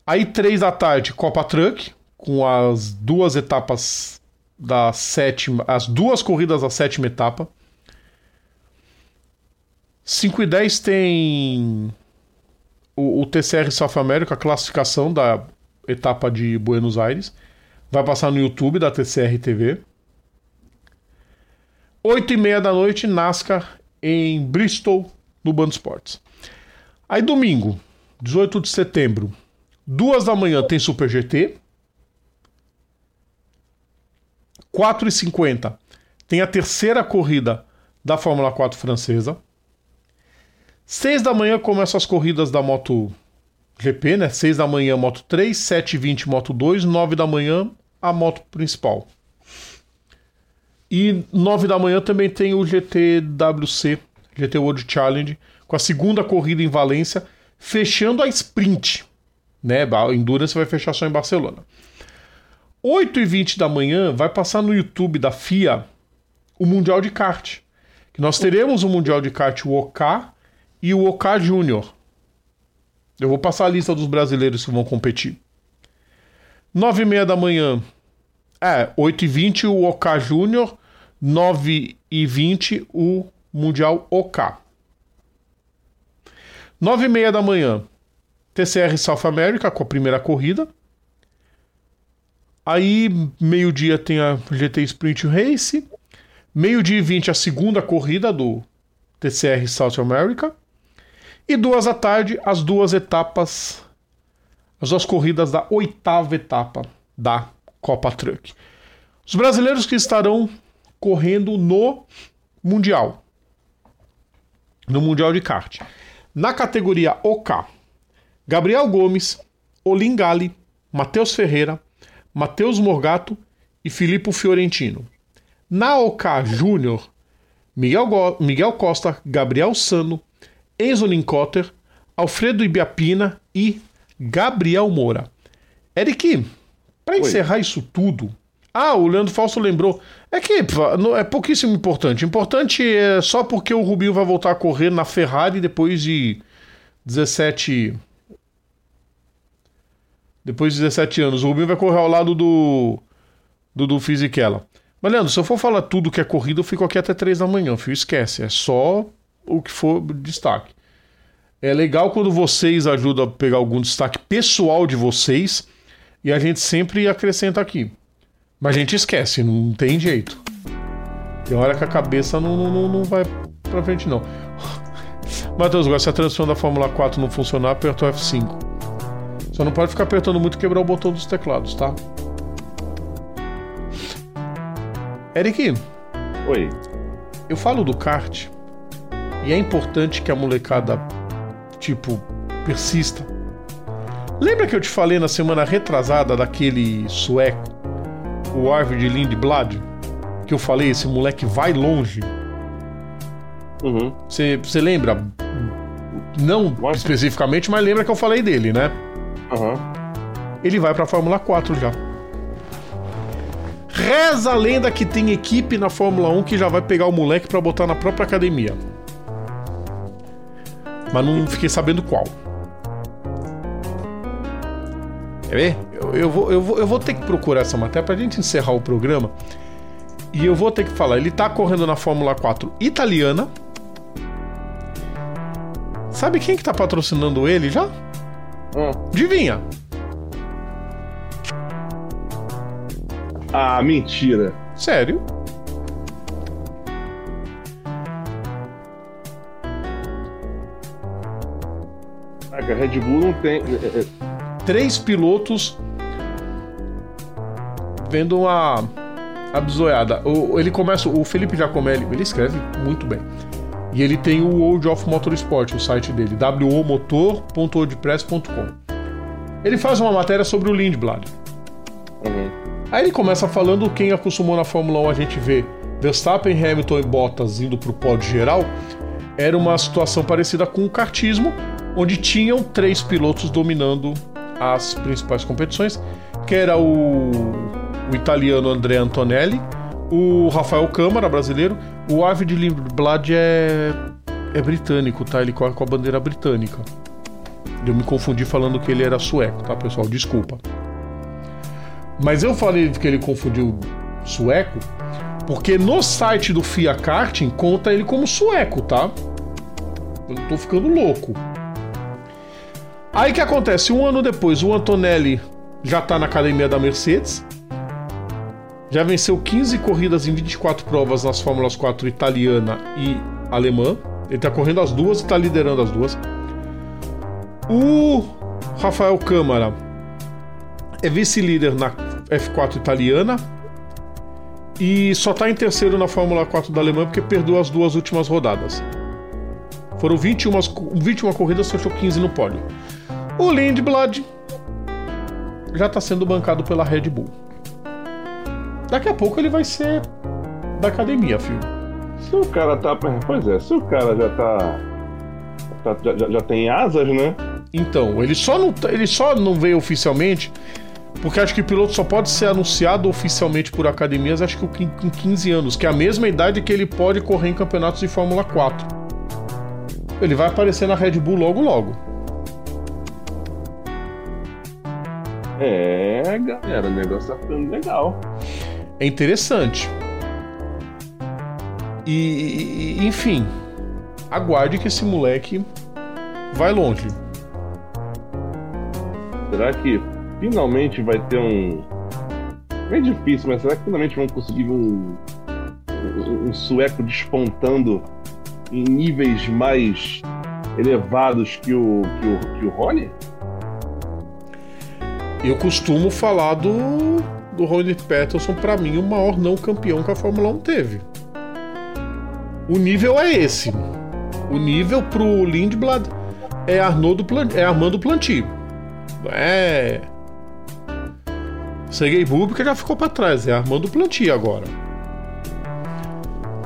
Aí, 3 da tarde, Copa Truck, com as duas etapas da sétima. As duas corridas da sétima etapa. 5 e 10 tem o, o, TCR South America, a classificação da etapa de Buenos Aires. Vai passar no YouTube da TCR TV. 8 e meia da noite, NASCAR em Bristol, no Band Esportes. Aí domingo, 18 de setembro, 2 da manhã tem Super GT. 4 e 50 tem a terceira corrida da Fórmula 4 francesa. 6 da manhã começam as corridas da Moto GP, né? 6 da manhã Moto 3, 7 e 20 Moto 2, 9 da manhã a moto principal. E 9 da manhã também tem o GTWC, GT World Challenge, com a segunda corrida em Valência, fechando a sprint. Né? A Endurance vai fechar só em Barcelona. 8 e 20 da manhã vai passar no YouTube da FIA o Mundial de Kart. Que nós teremos o Mundial de Kart o OK e o OK Júnior. Eu vou passar a lista dos brasileiros que vão competir. 9 e meia da manhã. É, 8 e 20 o OK Júnior. 9 e 20 o Mundial OK. 9 e meia da manhã. TCR South America com a primeira corrida. Aí, meio-dia tem a GT Sprint Race. Meio-dia e 20 a segunda corrida do TCR South America. E duas à tarde, as duas etapas, as duas corridas da oitava etapa da Copa Truck. Os brasileiros que estarão correndo no Mundial. No Mundial de Kart. Na categoria OK, Gabriel Gomes, Olim Gali, Matheus Ferreira, Matheus Morgato e Filippo Fiorentino. Na OK Júnior, Miguel, Miguel Costa, Gabriel Sano, Enzo Lincotter, Alfredo Ibiapina e Gabriel Moura. Eric, para encerrar isso tudo. Ah, o Leandro Fausto lembrou. É que é pouquíssimo importante. Importante é só porque o Rubinho vai voltar a correr na Ferrari depois de 17. Depois de 17 anos. O Rubinho vai correr ao lado do. Do, do Fisichella. Mas, Leandro, se eu for falar tudo que é corrida, eu fico aqui até 3 da manhã, filho. Esquece. É só o que for destaque. É legal quando vocês ajudam a pegar algum destaque pessoal de vocês e a gente sempre acrescenta aqui. Mas a gente esquece, não tem jeito. Tem hora que a cabeça não, não, não vai pra frente, não. Matheus, agora se a transição da Fórmula 4 não funcionar, aperta o F5. Só não pode ficar apertando muito e quebrar o botão dos teclados, tá? Eric. Oi. Eu falo do kart E é importante que a molecada, tipo, persista. Lembra que eu te falei na semana retrasada daquele sueco, o Arvid Lindblad? Que eu falei, esse moleque vai longe. Você uhum. lembra? Não especificamente, mas lembra que eu falei dele, né? Uhum. Ele vai pra Fórmula 4 já. Reza a lenda que tem equipe na Fórmula 1 que já vai pegar o moleque para botar na própria academia. Mas não fiquei sabendo qual. Quer ver? Eu, eu, vou, eu, vou, eu vou ter que procurar essa matéria pra gente encerrar o programa. E eu vou ter que falar. Ele tá correndo na Fórmula 4 italiana. Sabe quem que tá patrocinando ele já? Hum. Adivinha? Ah, mentira. Sério? A Red Bull não tem. é, é, Três pilotos vendo uma abzoiada. O, ele começa. O Felipe Giacomelli, ele escreve muito bem. E ele tem o World of Motorsport, o site dele, womotor.wordpress.com. Ele faz uma matéria sobre o Lindblad. uhum. Aí ele começa falando quem acostumou na Fórmula 1 a gente vê Verstappen, Hamilton e Bottas indo para o pódio geral. Era uma situação parecida com o kartismo, onde tinham três pilotos dominando as principais competições, que era o, o italiano André Antonelli, o Rafael Câmara, brasileiro, o Arvid Lindblad é, é britânico, tá? Ele corre com a bandeira britânica. Eu me confundi falando que ele era sueco, tá, pessoal? Desculpa. Mas eu falei que ele confundiu sueco porque no site do FIA Karting conta ele como sueco, tá? Eu tô ficando louco. Aí que acontece? Um ano depois, o Antonelli já tá na academia da Mercedes. Já venceu 15 corridas em 24 provas nas Fórmulas 4 italiana e alemã. Ele tá correndo as duas e tá liderando as duas. O Rafael Câmara é vice-líder na F4 italiana e só tá em terceiro na Fórmula 4 da Alemanha porque perdeu as duas últimas rodadas. Foram 21, 21 corridas, fechou 15 no pódio. O Lindblad já tá sendo bancado pela Red Bull. Daqui a pouco ele vai ser da academia, filho. Se o cara tá. Pois é, se o cara já tá. tá- já, já- tem asas, né? Então, ele só não, ele só não veio oficialmente porque acho que o piloto só pode ser anunciado oficialmente por academias, acho que com com 15 anos, que é a mesma idade que ele pode correr em campeonatos de Fórmula 4. Ele vai aparecer na Red Bull logo logo. É, galera, o negócio tá ficando legal. É interessante. E, e- enfim, aguarde que esse moleque vai longe. Será que finalmente vai ter um. É difícil, mas será que finalmente vão conseguir um. um, um sueco despontando em níveis mais elevados que o, que o, que o Rony? Eu costumo falar do, do Ronnie Peterson, pra mim, o maior não campeão que a Fórmula 1 teve. O nível é esse. O nível pro Lindblad é, Arnoldo é Armando Planti. É. Sergei Bubka já ficou pra trás, é Armando Planti agora.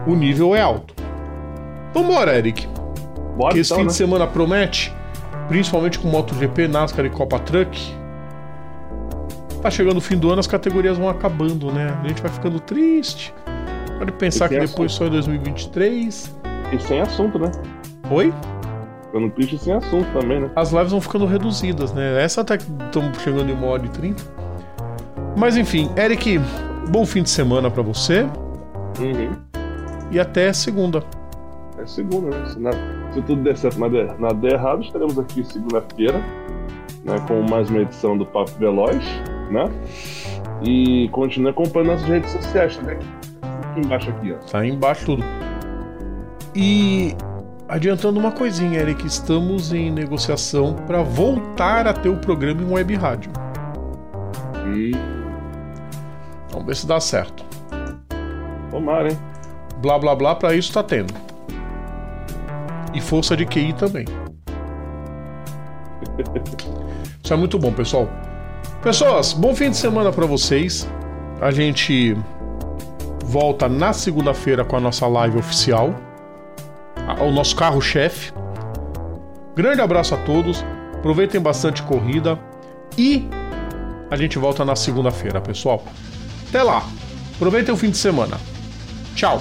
O nível é alto. Vambora, Eric. Bora Que esse então, fim né? de semana promete, principalmente com MotoGP, NASCAR e Copa Truck. Tá chegando o fim do ano, as categorias vão acabando, né? A gente vai ficando triste. Pode pensar que tem depois só em 2023. E sem assunto, né? Oi? Ficando triste sem assunto também, né? As lives vão ficando reduzidas, né? Essa até que estamos chegando em uma hora e 30. Mas enfim, Eric, bom fim de semana pra você Uhum. e até segunda. É segunda, né? Se, na- se tudo der certo, nada, nada der errado, estaremos aqui segunda-feira, né? Com mais uma edição do Papo Veloz, né? E continue acompanhando nossas redes sociais, tá aqui, embaixo aqui, ó. Tá aí embaixo tudo. E adiantando uma coisinha, Eric, estamos em negociação para voltar a ter o programa em web rádio. E Vamos ver se dá certo. tomara, hein? Blá blá blá, para isso tá tendo. E força de QI também. Isso é muito bom, pessoal. Pessoas, bom fim de semana para vocês. A gente volta na segunda-feira com a nossa live oficial. O nosso carro-chefe. Grande abraço a todos. Aproveitem bastante corrida. E a gente volta na segunda-feira, pessoal. Até lá. Aproveitem o fim de semana. Tchau.